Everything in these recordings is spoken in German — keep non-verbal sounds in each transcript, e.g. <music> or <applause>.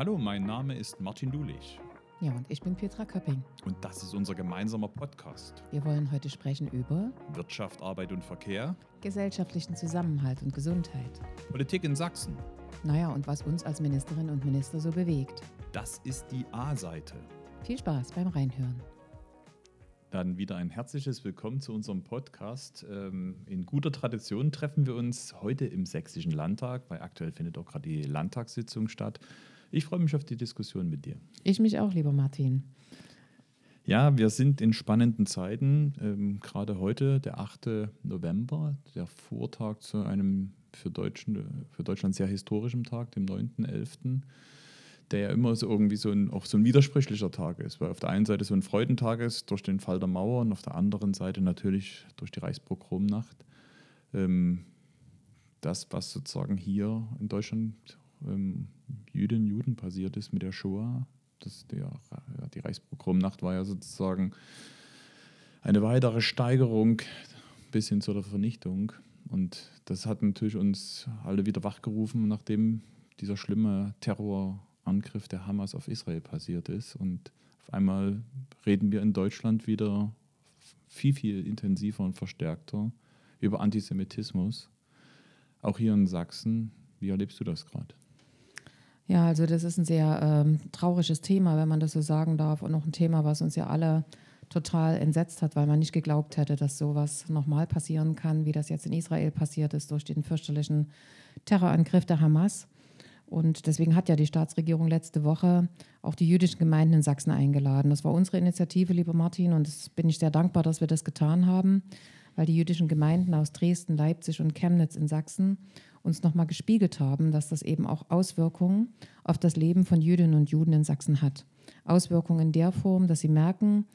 Hallo, mein Name ist Martin Dulich Ja, und ich bin Petra Köpping. und das ist unser gemeinsamer Podcast. Wir wollen heute sprechen über Wirtschaft, Arbeit und Verkehr, gesellschaftlichen Zusammenhalt und Gesundheit. Politik in Sachsen. Naja, und was uns als Ministerinnen und Minister so bewegt. Das ist die A-Seite. Viel Spaß beim Reinhören. Dann wieder ein herzliches Willkommen zu unserem Podcast. Ähm, In guter Tradition treffen wir uns heute im Sächsischen Landtag, weil aktuell findet auch gerade die Landtagssitzung statt. Ich freue mich auf die Diskussion mit dir. Ich mich auch, lieber Martin. Ja, wir sind in spannenden Zeiten. Ähm, gerade heute, der 8. November, der Vortag zu einem für, Deutschen, für Deutschland sehr historischen Tag, dem 9.11., der ja immer so irgendwie so ein, auch so ein widersprüchlicher Tag ist, weil auf der einen Seite so ein Freudentag ist durch den Fall der Mauer und auf der anderen Seite natürlich durch die Reichspogromnacht. Ähm, das, was sozusagen hier in Deutschland ähm, Jüdinnen und Juden passiert ist mit der Shoah, das, der, die Reichspogromnacht war ja sozusagen eine weitere Steigerung bis hin zu der Vernichtung. Und das hat natürlich uns alle wieder wachgerufen, nachdem dieser schlimme Terrorangriff der Hamas auf Israel passiert ist. Und auf einmal reden wir in Deutschland wieder viel, viel intensiver und verstärkter über Antisemitismus. Auch hier in Sachsen. Wie erlebst du das gerade? Ja, also das ist ein sehr ähm, trauriges Thema, wenn man das so sagen darf. Und auch ein Thema, was uns ja alle total entsetzt hat, weil man nicht geglaubt hätte, dass sowas nochmal passieren kann, wie das jetzt in Israel passiert ist durch den fürchterlichen Terrorangriff der Hamas. Und deswegen hat ja die Staatsregierung letzte Woche auch die jüdischen Gemeinden in Sachsen eingeladen. Das war unsere Initiative, lieber Martin, und das bin ich sehr dankbar, dass wir das getan haben, weil die jüdischen Gemeinden aus Dresden, Leipzig und Chemnitz in Sachsen uns nochmal gespiegelt haben, dass das eben auch Auswirkungen auf das Leben von Jüdinnen und Juden in Sachsen hat. Auswirkungen in der Form, dass sie merken,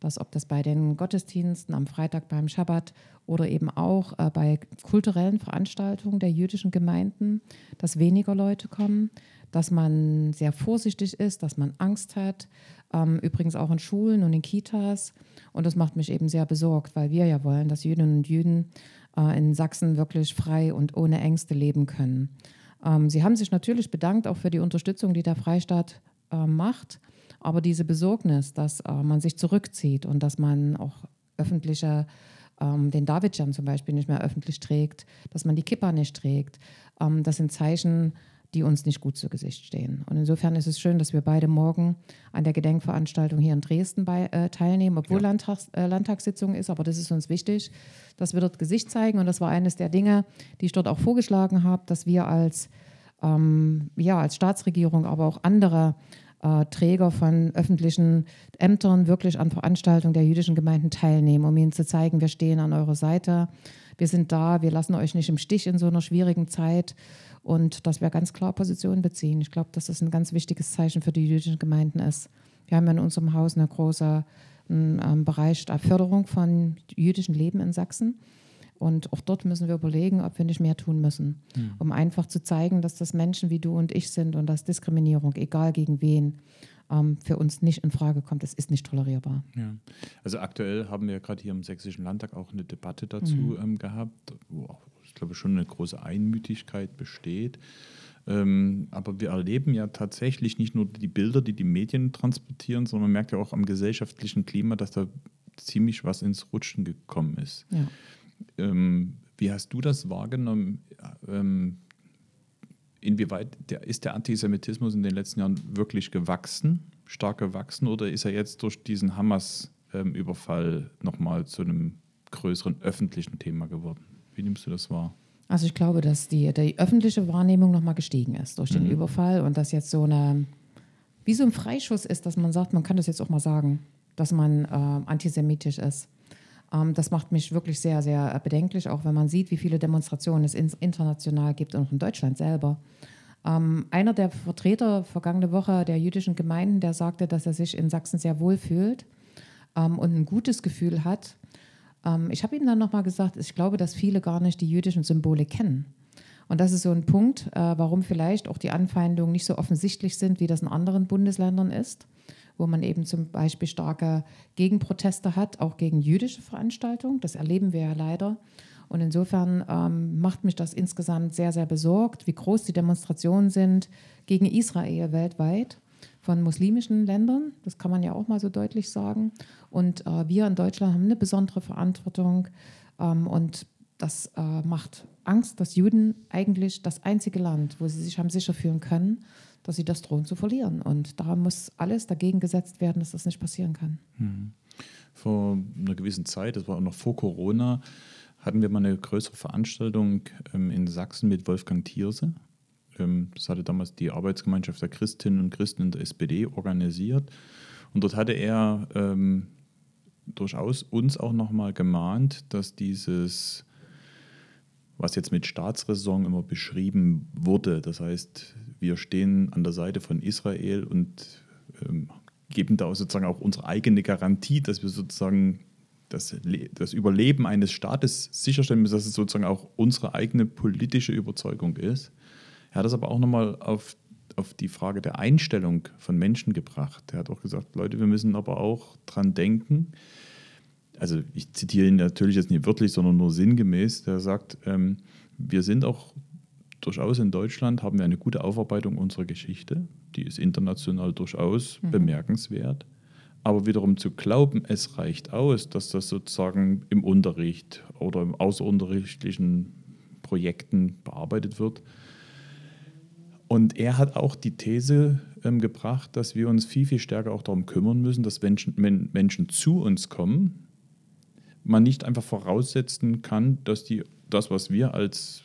dass ob das bei den Gottesdiensten am Freitag beim Schabbat oder eben auch äh, bei kulturellen Veranstaltungen der jüdischen Gemeinden, dass weniger Leute kommen, dass man sehr vorsichtig ist, dass man Angst hat, ähm, übrigens auch in Schulen und in Kitas. Und das macht mich eben sehr besorgt, weil wir ja wollen, dass Jüdinnen und Juden äh, in Sachsen wirklich frei und ohne Ängste leben können. Ähm, sie haben sich natürlich bedankt auch für die Unterstützung, die der Freistaat äh, macht. Aber diese Besorgnis, dass äh, man sich zurückzieht und dass man auch öffentliche, ähm, den Davidjan zum Beispiel nicht mehr öffentlich trägt, dass man die Kippa nicht trägt, ähm, das sind Zeichen, die uns nicht gut zu Gesicht stehen. Und insofern ist es schön, dass wir beide morgen an der Gedenkveranstaltung hier in Dresden bei, äh, teilnehmen, obwohl Ja. Landtags, äh, Landtagssitzung ist. Aber das ist uns wichtig, dass wir dort Gesicht zeigen. Und das war eines der Dinge, die ich dort auch vorgeschlagen habe, dass wir als, ähm, ja, als Staatsregierung, aber auch andere äh, Träger von öffentlichen Ämtern wirklich an Veranstaltungen der jüdischen Gemeinden teilnehmen, um ihnen zu zeigen, wir stehen an eurer Seite, wir sind da, wir lassen euch nicht im Stich in so einer schwierigen Zeit und dass wir ganz klar Position beziehen. Ich glaube, dass das ein ganz wichtiges Zeichen für die jüdischen Gemeinden ist. Wir haben in unserem Haus eine große ähm, Bereich der Förderung von jüdischem Leben in Sachsen. Und auch dort müssen wir überlegen, ob wir nicht mehr tun müssen, um einfach zu zeigen, dass das Menschen wie du und ich sind und dass Diskriminierung, egal gegen wen, ähm, für uns nicht in Frage kommt. Es ist nicht tolerierbar. Ja. Also aktuell haben wir gerade hier im Sächsischen Landtag auch eine Debatte dazu ähm, gehabt, wo auch, glaube, schon eine große Einmütigkeit besteht. Ähm, aber wir erleben ja tatsächlich nicht nur die Bilder, die die Medien transportieren, sondern man merkt ja auch am gesellschaftlichen Klima, dass da ziemlich was ins Rutschen gekommen ist. Ja. Ähm, wie hast du das wahrgenommen? Ähm, inwieweit der, ist der Antisemitismus in den letzten Jahren wirklich gewachsen, stark gewachsen, oder ist er jetzt durch diesen Hamas-Überfall nochmal zu einem größeren öffentlichen Thema geworden? Wie nimmst du das wahr? Also ich glaube, dass die, die öffentliche Wahrnehmung nochmal gestiegen ist durch den Mhm. Überfall und dass jetzt so eine, wie so ein Freischuss ist, dass man sagt, man kann das jetzt auch mal sagen, dass man äh, antisemitisch ist. Ähm, das macht mich wirklich sehr, sehr bedenklich, auch wenn man sieht, wie viele Demonstrationen es international gibt und auch in Deutschland selber. Ähm, einer der Vertreter vergangene Woche der jüdischen Gemeinden, der sagte, dass er sich in Sachsen sehr wohl fühlt ähm, und ein gutes Gefühl hat. Ähm, ich habe ihm dann nochmal gesagt, ich glaube, dass viele gar nicht die jüdischen Symbole kennen. Und das ist so ein Punkt, äh, warum vielleicht auch die Anfeindungen nicht so offensichtlich sind, wie das in anderen Bundesländern ist, wo man eben zum Beispiel starke Gegenproteste hat, auch gegen jüdische Veranstaltungen. Das erleben wir ja leider. Und insofern ähm, macht mich das insgesamt sehr, sehr besorgt, wie groß die Demonstrationen sind gegen Israel weltweit von muslimischen Ländern. Das kann man ja auch mal so deutlich sagen. Und äh, wir in Deutschland haben eine besondere Verantwortung. Ähm, und das äh, macht Angst, dass Juden eigentlich das einzige Land, wo sie sich haben sicher fühlen können, dass sie das drohen zu verlieren. Und da muss alles dagegen gesetzt werden, dass das nicht passieren kann. Hm. Vor einer gewissen Zeit, das war auch noch vor Corona, hatten wir mal eine größere Veranstaltung ähm, in Sachsen mit Wolfgang Thierse. Ähm, das hatte damals die Arbeitsgemeinschaft der Christinnen und Christen in der SPD organisiert. Und dort hatte er ähm, durchaus uns auch nochmal gemahnt, dass dieses, was jetzt mit Staatsräson immer beschrieben wurde, das heißt, wir stehen an der Seite von Israel und ähm, geben da sozusagen auch unsere eigene Garantie, dass wir sozusagen das, das Überleben eines Staates sicherstellen müssen, dass es sozusagen auch unsere eigene politische Überzeugung ist. Er hat das aber auch nochmal auf, auf die Frage der Einstellung von Menschen gebracht. Er hat auch gesagt, Leute, wir müssen aber auch dran denken, also ich zitiere ihn natürlich jetzt nicht wörtlich, sondern nur sinngemäß, der sagt, ähm, wir sind auch durchaus in Deutschland, haben wir eine gute Aufarbeitung unserer Geschichte, die ist international durchaus mhm. bemerkenswert. Aber wiederum zu glauben, es reicht aus, dass das sozusagen im Unterricht oder im außerunterrichtlichen Projekten bearbeitet wird. Und er hat auch die These ähm, gebracht, dass wir uns viel, viel stärker auch darum kümmern müssen, dass Menschen, wenn Menschen zu uns kommen, man nicht einfach voraussetzen kann, dass die das, was wir als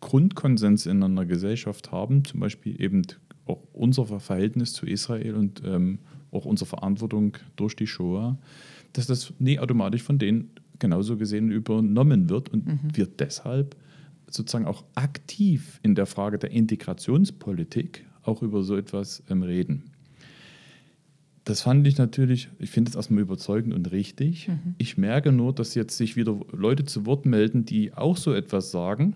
Grundkonsens in einer Gesellschaft haben, zum Beispiel eben auch unser Verhältnis zu Israel und ähm, auch unsere Verantwortung durch die Shoah, dass das nie automatisch von denen genauso gesehen übernommen wird und mhm. wir deshalb sozusagen auch aktiv in der Frage der Integrationspolitik auch über so etwas ähm, reden. Das fand ich natürlich, ich finde es erstmal überzeugend und richtig. Mhm. Ich merke nur, dass jetzt sich wieder Leute zu Wort melden, die auch so etwas sagen,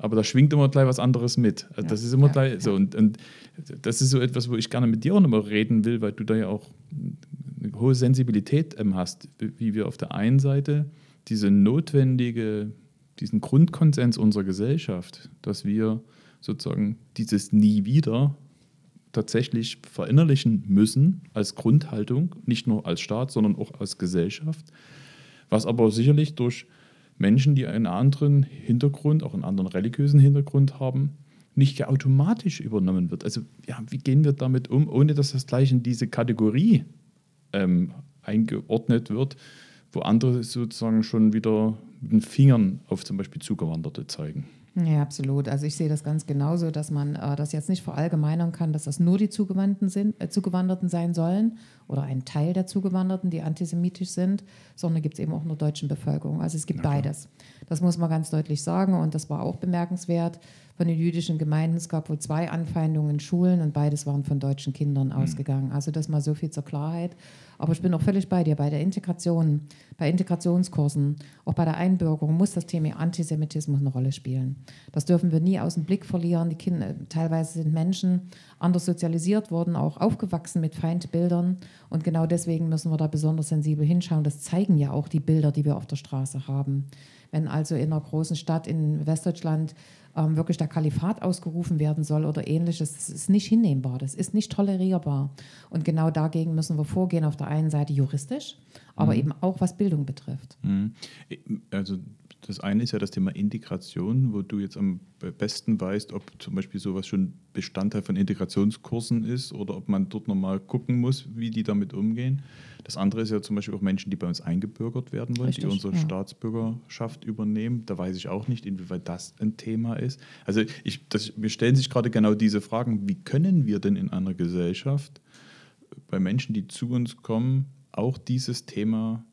aber da schwingt immer gleich was anderes mit. Also ja, das ist immer ja, gleich ja. so. Und, und, das ist so etwas, wo ich gerne mit dir auch nochmal reden will, weil du da ja auch eine hohe Sensibilität ähm, hast, wie wir auf der einen Seite diese notwendige, diesen Grundkonsens unserer Gesellschaft, dass wir sozusagen dieses Nie wieder tatsächlich verinnerlichen müssen als Grundhaltung, nicht nur als Staat, sondern auch als Gesellschaft, was aber sicherlich durch Menschen, die einen anderen Hintergrund, auch einen anderen religiösen Hintergrund haben, nicht automatisch übernommen wird. Also ja, wie gehen wir damit um, ohne dass das gleich in diese Kategorie ähm, eingeordnet wird, wo andere sozusagen schon wieder mit den Fingern auf zum Beispiel Zugewanderte zeigen? Ja, absolut. Also ich sehe das ganz genauso, dass man äh, das jetzt nicht verallgemeinern kann, dass das nur die Zugewanderten, sind, äh, Zugewanderten sein sollen oder ein Teil der Zugewanderten, die antisemitisch sind, sondern gibt es eben auch in der deutschen Bevölkerung. Also es gibt beides. Das muss man ganz deutlich sagen und das war auch bemerkenswert von den jüdischen Gemeinden. Es gab wohl zwei Anfeindungen in Schulen und beides waren von deutschen Kindern mhm. ausgegangen. Also das mal so viel zur Klarheit. Aber ich bin auch völlig bei dir. Bei der Integration, bei Integrationskursen, auch bei der Einbürgerung muss das Thema Antisemitismus eine Rolle spielen. Das dürfen wir nie aus dem Blick verlieren. Die Kinder, teilweise sind Menschen anders sozialisiert worden, auch aufgewachsen mit Feindbildern. Und genau deswegen müssen wir da besonders sensibel hinschauen. Das zeigen ja auch die Bilder, die wir auf der Straße haben. Wenn also in einer großen Stadt in Westdeutschland ähm, wirklich der Kalifat ausgerufen werden soll oder ähnliches. Das ist nicht hinnehmbar, das ist nicht tolerierbar. Und genau dagegen müssen wir vorgehen, auf der einen Seite juristisch, aber mhm. eben auch was Bildung betrifft. Mhm. Also das eine ist ja das Thema Integration, wo du jetzt am besten weißt, ob zum Beispiel sowas schon Bestandteil von Integrationskursen ist oder ob man dort nochmal gucken muss, wie die damit umgehen. Das andere ist ja zum Beispiel auch Menschen, die bei uns eingebürgert werden wollen, Richtig, die unsere ja. Staatsbürgerschaft übernehmen. Da weiß ich auch nicht, inwieweit das ein Thema ist. Also ich, das, mir stellen sich gerade genau diese Fragen, wie können wir denn in einer Gesellschaft bei Menschen, die zu uns kommen, auch dieses Thema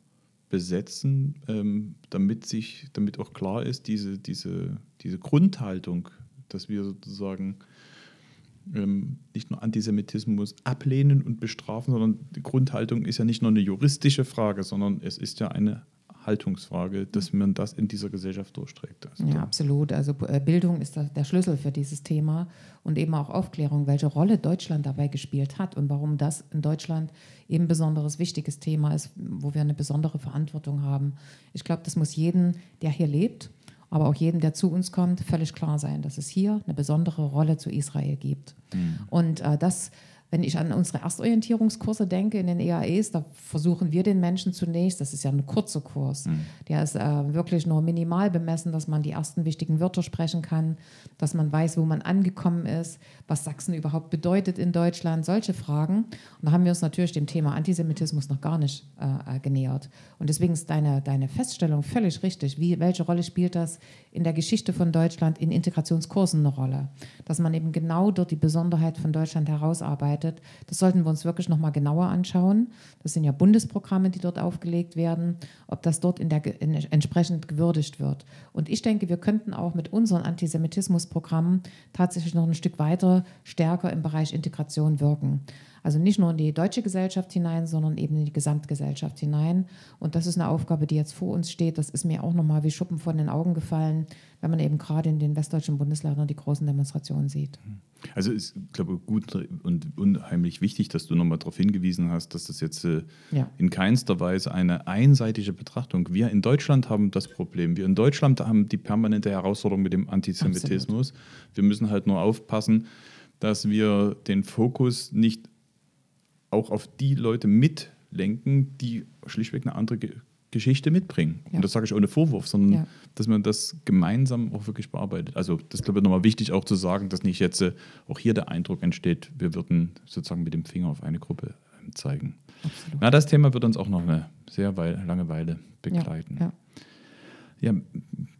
besetzen, ähm, damit sich, damit auch klar ist, diese, diese, diese Grundhaltung, dass wir sozusagen ähm, nicht nur Antisemitismus ablehnen und bestrafen, sondern die Grundhaltung ist ja nicht nur eine juristische Frage, sondern es ist ja eine Haltungsfrage, dass man das in dieser Gesellschaft durchträgt. Also ja, absolut. Also äh, Bildung ist der Schlüssel für dieses Thema und eben auch Aufklärung, welche Rolle Deutschland dabei gespielt hat und warum das in Deutschland eben ein besonderes wichtiges Thema ist, wo wir eine besondere Verantwortung haben. Ich glaube, das muss jeden, der hier lebt, aber auch jedem, der zu uns kommt, völlig klar sein, dass es hier eine besondere Rolle zu Israel gibt. Mhm. Und äh, das wenn ich an unsere Erstorientierungskurse denke in den EAEs, da versuchen wir den Menschen zunächst, das ist ja ein kurzer Kurs, mhm. der ist äh, wirklich nur minimal bemessen, dass man die ersten wichtigen Wörter sprechen kann, dass man weiß, wo man angekommen ist, was Sachsen überhaupt bedeutet in Deutschland, solche Fragen. Und da haben wir uns natürlich dem Thema Antisemitismus noch gar nicht äh, äh genähert. Und deswegen ist deine, deine Feststellung völlig richtig. Wie, welche Rolle spielt das in der Geschichte von Deutschland in Integrationskursen eine Rolle? Dass man eben genau dort die Besonderheit von Deutschland herausarbeitet arbeitet. Das sollten wir uns wirklich noch mal genauer anschauen. Das sind ja Bundesprogramme, die dort aufgelegt werden, ob das dort in der, in, entsprechend gewürdigt wird. Und ich denke, wir könnten auch mit unseren Antisemitismusprogrammen tatsächlich noch ein Stück weiter stärker im Bereich Integration wirken. Also nicht nur in die deutsche Gesellschaft hinein, sondern eben in die Gesamtgesellschaft hinein. Und das ist eine Aufgabe, die jetzt vor uns steht. Das ist mir auch nochmal wie Schuppen von den Augen gefallen, wenn man eben gerade in den westdeutschen Bundesländern die großen Demonstrationen sieht. Also ist, glaube ich, gut und unheimlich wichtig, dass du nochmal darauf hingewiesen hast, dass das jetzt äh, ja. in keinster Weise eine einseitige Betrachtung. Wir in Deutschland haben das Problem. Wir in Deutschland haben die permanente Herausforderung mit dem Antisemitismus. Absolut. Wir müssen halt nur aufpassen, dass wir den Fokus nicht auch auf die Leute mitlenken, die schlichtweg eine andere Ge Geschichte mitbringen. Ja. Und das sage ich ohne Vorwurf, sondern ja. dass man das gemeinsam auch wirklich bearbeitet. Also das ist, glaube ich, nochmal wichtig auch zu sagen, dass nicht jetzt äh, auch hier der Eindruck entsteht, wir würden sozusagen mit dem Finger auf eine Gruppe äh, zeigen. Absolut. Na, das Thema wird uns auch noch eine sehr lange Weile begleiten. Ja, ja. ein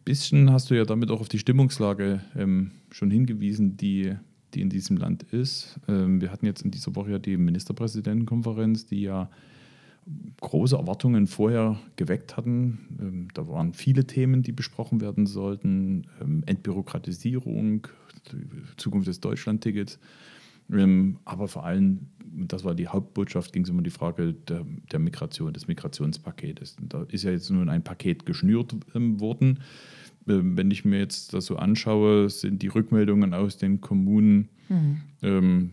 bisschen hast du ja damit auch auf die Stimmungslage ähm, schon hingewiesen, die die in diesem Land ist. Ähm, wir hatten jetzt in dieser Woche ja die Ministerpräsidentenkonferenz, die ja große Erwartungen vorher geweckt hatten. Ähm, da waren viele Themen, die besprochen werden sollten. Ähm, Entbürokratisierung, Zukunft des Deutschlandtickets. Aber vor allem, das war die Hauptbotschaft, ging es um die Frage der, der Migration, des Migrationspaketes. Da ist ja jetzt nun ein Paket geschnürt worden wenn ich mir jetzt das so anschaue, sind die Rückmeldungen aus den Kommunen mhm. ähm,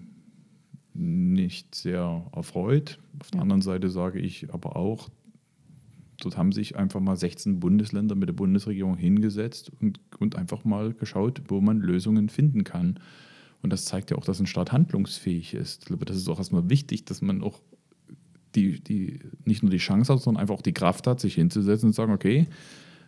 nicht sehr erfreut. Auf der anderen Seite sage ich aber auch, dort haben sich einfach mal 16 Bundesländer mit der Bundesregierung hingesetzt und, und einfach mal geschaut, wo man Lösungen finden kann. Und das zeigt ja auch, dass ein Staat handlungsfähig ist. Ich glaube, das ist auch erstmal wichtig, dass man auch die, die, nicht nur die Chance hat, sondern einfach auch die Kraft hat, sich hinzusetzen und zu sagen, okay,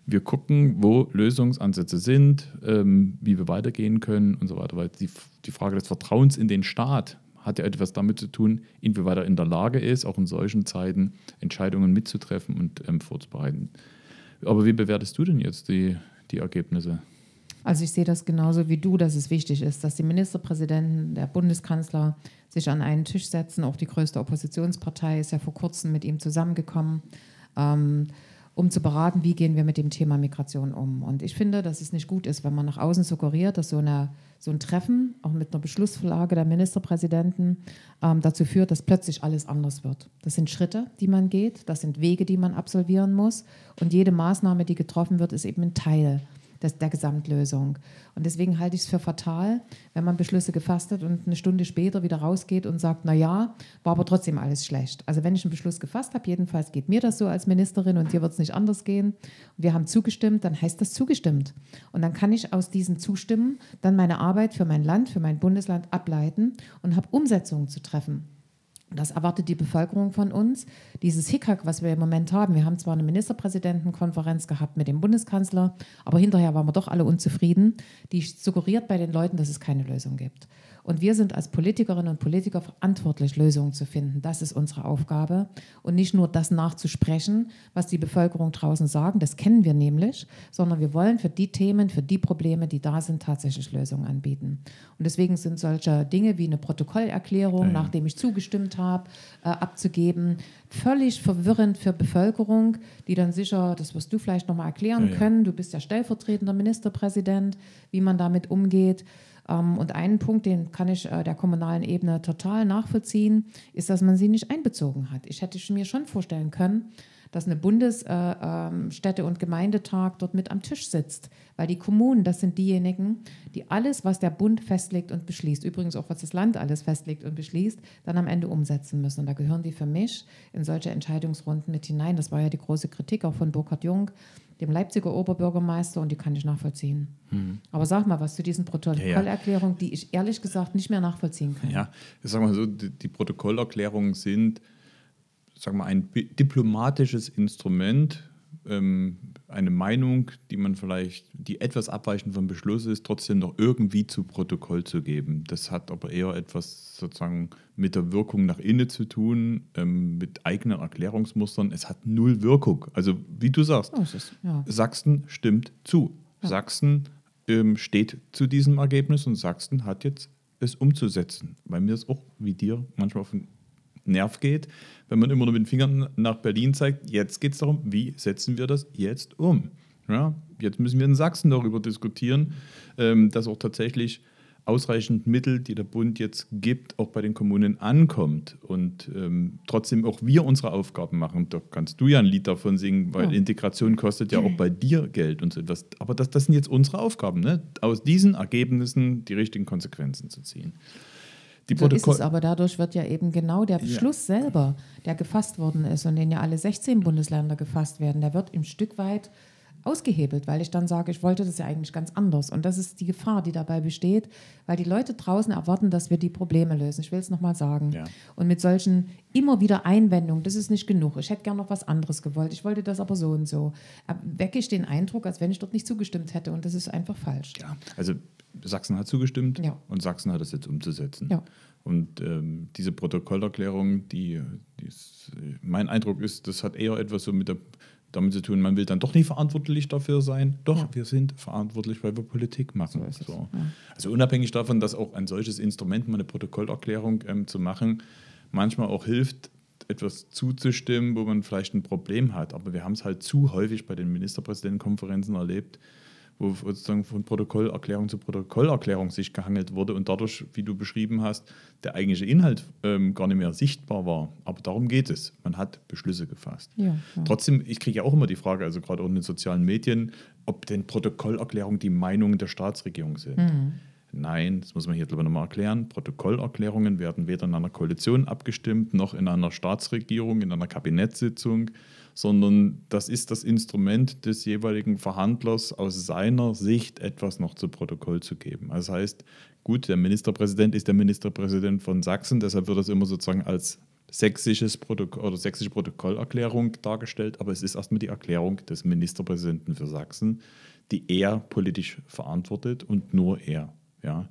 wir gucken, wo Lösungsansätze sind, ähm, wie wir weitergehen können und so weiter. Weil die, die Frage des Vertrauens in den Staat hat ja etwas damit zu tun, inwieweit er in der Lage ist, auch in solchen Zeiten Entscheidungen mitzutreffen und ähm, vorzubereiten. Aber wie bewertest du denn jetzt die, die Ergebnisse? Also ich sehe das genauso wie du, dass es wichtig ist, dass die Ministerpräsidenten, der Bundeskanzler sich an einen Tisch setzen. Auch die größte Oppositionspartei ist ja vor kurzem mit ihm zusammengekommen. Ähm, um zu beraten, wie gehen wir mit dem Thema Migration um. Und ich finde, dass es nicht gut ist, wenn man nach außen suggeriert, dass so, eine, so ein Treffen, auch mit einer Beschlussvorlage der Ministerpräsidenten, ähm, dazu führt, dass plötzlich alles anders wird. Das sind Schritte, die man geht, das sind Wege, die man absolvieren muss. Und jede Maßnahme, die getroffen wird, ist eben ein Teil des, der Gesamtlösung. Und deswegen halte ich es für fatal, wenn man Beschlüsse gefasst hat und eine Stunde später wieder rausgeht und sagt, na ja, war aber trotzdem alles schlecht. Also wenn ich einen Beschluss gefasst habe, jedenfalls geht mir das so als Ministerin und dir wird es nicht anders gehen. Und wir haben zugestimmt, dann heißt das zugestimmt. Und dann kann ich aus diesem Zustimmen dann meine Arbeit für mein Land, für mein Bundesland ableiten und habe Umsetzungen zu treffen. Das erwartet die Bevölkerung von uns. Dieses Hickhack, was wir im Moment haben, wir haben zwar eine Ministerpräsidentenkonferenz gehabt mit dem Bundeskanzler, aber hinterher waren wir doch alle unzufrieden. Die suggeriert bei den Leuten, dass es keine Lösung gibt. Und wir sind als Politikerinnen und Politiker verantwortlich, Lösungen zu finden. Das ist unsere Aufgabe. Und nicht nur das nachzusprechen, was die Bevölkerung draußen sagen, das kennen wir nämlich, sondern wir wollen für die Themen, für die Probleme, die da sind, tatsächlich Lösungen anbieten. Und deswegen sind solche Dinge wie eine Protokollerklärung, ja, ja. nachdem ich zugestimmt habe, äh, abzugeben, völlig verwirrend für Bevölkerung, die dann sicher, das wirst du vielleicht nochmal erklären ja, können, du bist ja stellvertretender Ministerpräsident, wie man damit umgeht. Ähm, und einen Punkt, den kann ich äh, der kommunalen Ebene total nachvollziehen, ist, dass man sie nicht einbezogen hat. Ich hätte mir schon vorstellen können, dass eine Bundesstädte- und Gemeindetag dort mit am Tisch sitzt. Weil die Kommunen, das sind diejenigen, die alles, was der Bund festlegt und beschließt, übrigens auch was das Land alles festlegt und beschließt, dann am Ende umsetzen müssen. Und da gehören die für mich in solche Entscheidungsrunden mit hinein. Das war ja die große Kritik auch von Burkhard Jung, dem Leipziger Oberbürgermeister, und die kann ich nachvollziehen. Mhm. Aber sag mal was zu diesen Protokollerklärungen, ja, ja. die ich ehrlich gesagt nicht mehr nachvollziehen kann. Ja, ich sag mal so, die, die Protokollerklärungen sind sagen wir, ein diplomatisches Instrument, ähm, eine Meinung, die man vielleicht, die etwas abweichend vom Beschluss ist, trotzdem noch irgendwie zu Protokoll zu geben. Das hat aber eher etwas sozusagen mit der Wirkung nach innen zu tun, ähm, mit eigenen Erklärungsmustern. Es hat null Wirkung. Also wie du sagst, oh, ist, ja. Sachsen stimmt zu. Ja. Sachsen ähm, steht zu diesem Ergebnis und Sachsen hat jetzt es umzusetzen. Weil mir es auch, wie dir, manchmal auf den Nerv geht, wenn man immer nur mit den Fingern nach Berlin zeigt. Jetzt geht es darum, wie setzen wir das jetzt um? Ja, jetzt müssen wir in Sachsen darüber diskutieren, ähm, dass auch tatsächlich ausreichend Mittel, die der Bund jetzt gibt, auch bei den Kommunen ankommt und ähm, trotzdem auch wir unsere Aufgaben machen. Da kannst du ja ein Lied davon singen, weil ja. Integration kostet ja auch bei dir Geld und so etwas. Aber das, das sind jetzt unsere Aufgaben, ne? aus diesen Ergebnissen die richtigen Konsequenzen zu ziehen. Die so ist es, aber dadurch wird ja eben genau der Beschluss ja. selber, der gefasst worden ist und den ja alle 16 Bundesländer gefasst werden, der wird ein Stück weit ausgehebelt, weil ich dann sage, ich wollte das ja eigentlich ganz anders. Und das ist die Gefahr, die dabei besteht, weil die Leute draußen erwarten, dass wir die Probleme lösen. Ich will es nochmal sagen. Ja. Und mit solchen immer wieder Einwendungen, das ist nicht genug. Ich hätte gern noch was anderes gewollt. Ich wollte das aber so und so. Wecke ich den Eindruck, als wenn ich dort nicht zugestimmt hätte. Und das ist einfach falsch. Ja, also Sachsen hat zugestimmt ja. und Sachsen hat es jetzt umzusetzen. Ja. Und ähm, diese Protokollerklärung, die, die ist, mein Eindruck ist, das hat eher etwas so mit der, damit zu tun, man will dann doch nicht verantwortlich dafür sein. Doch, ja. wir sind verantwortlich, weil wir Politik machen. So so. Also unabhängig davon, dass auch ein solches Instrument, mal eine Protokollerklärung ähm, zu machen, manchmal auch hilft, etwas zuzustimmen, wo man vielleicht ein Problem hat. Aber wir haben es halt zu häufig bei den Ministerpräsidentenkonferenzen erlebt, wo sozusagen von Protokollerklärung zu Protokollerklärung sich gehangelt wurde und dadurch, wie du beschrieben hast, der eigentliche Inhalt ähm, gar nicht mehr sichtbar war. Aber darum geht es. Man hat Beschlüsse gefasst. Ja, ja. Trotzdem, ich kriege ja auch immer die Frage, also gerade auch in den sozialen Medien, ob denn Protokollerklärungen die Meinung der Staatsregierung sind. Mhm. Nein, das muss man hier glaube ich nochmal erklären. Protokollerklärungen werden weder in einer Koalition abgestimmt, noch in einer Staatsregierung, in einer Kabinettssitzung, sondern das ist das Instrument des jeweiligen Verhandlers aus seiner Sicht etwas noch zu Protokoll zu geben. Das heißt, gut, der Ministerpräsident ist der Ministerpräsident von Sachsen, deshalb wird das immer sozusagen als sächsisches Protokoll oder sächsische Protokollerklärung dargestellt, aber es ist erstmal die Erklärung des Ministerpräsidenten für Sachsen, die er politisch verantwortet und nur er. Ja.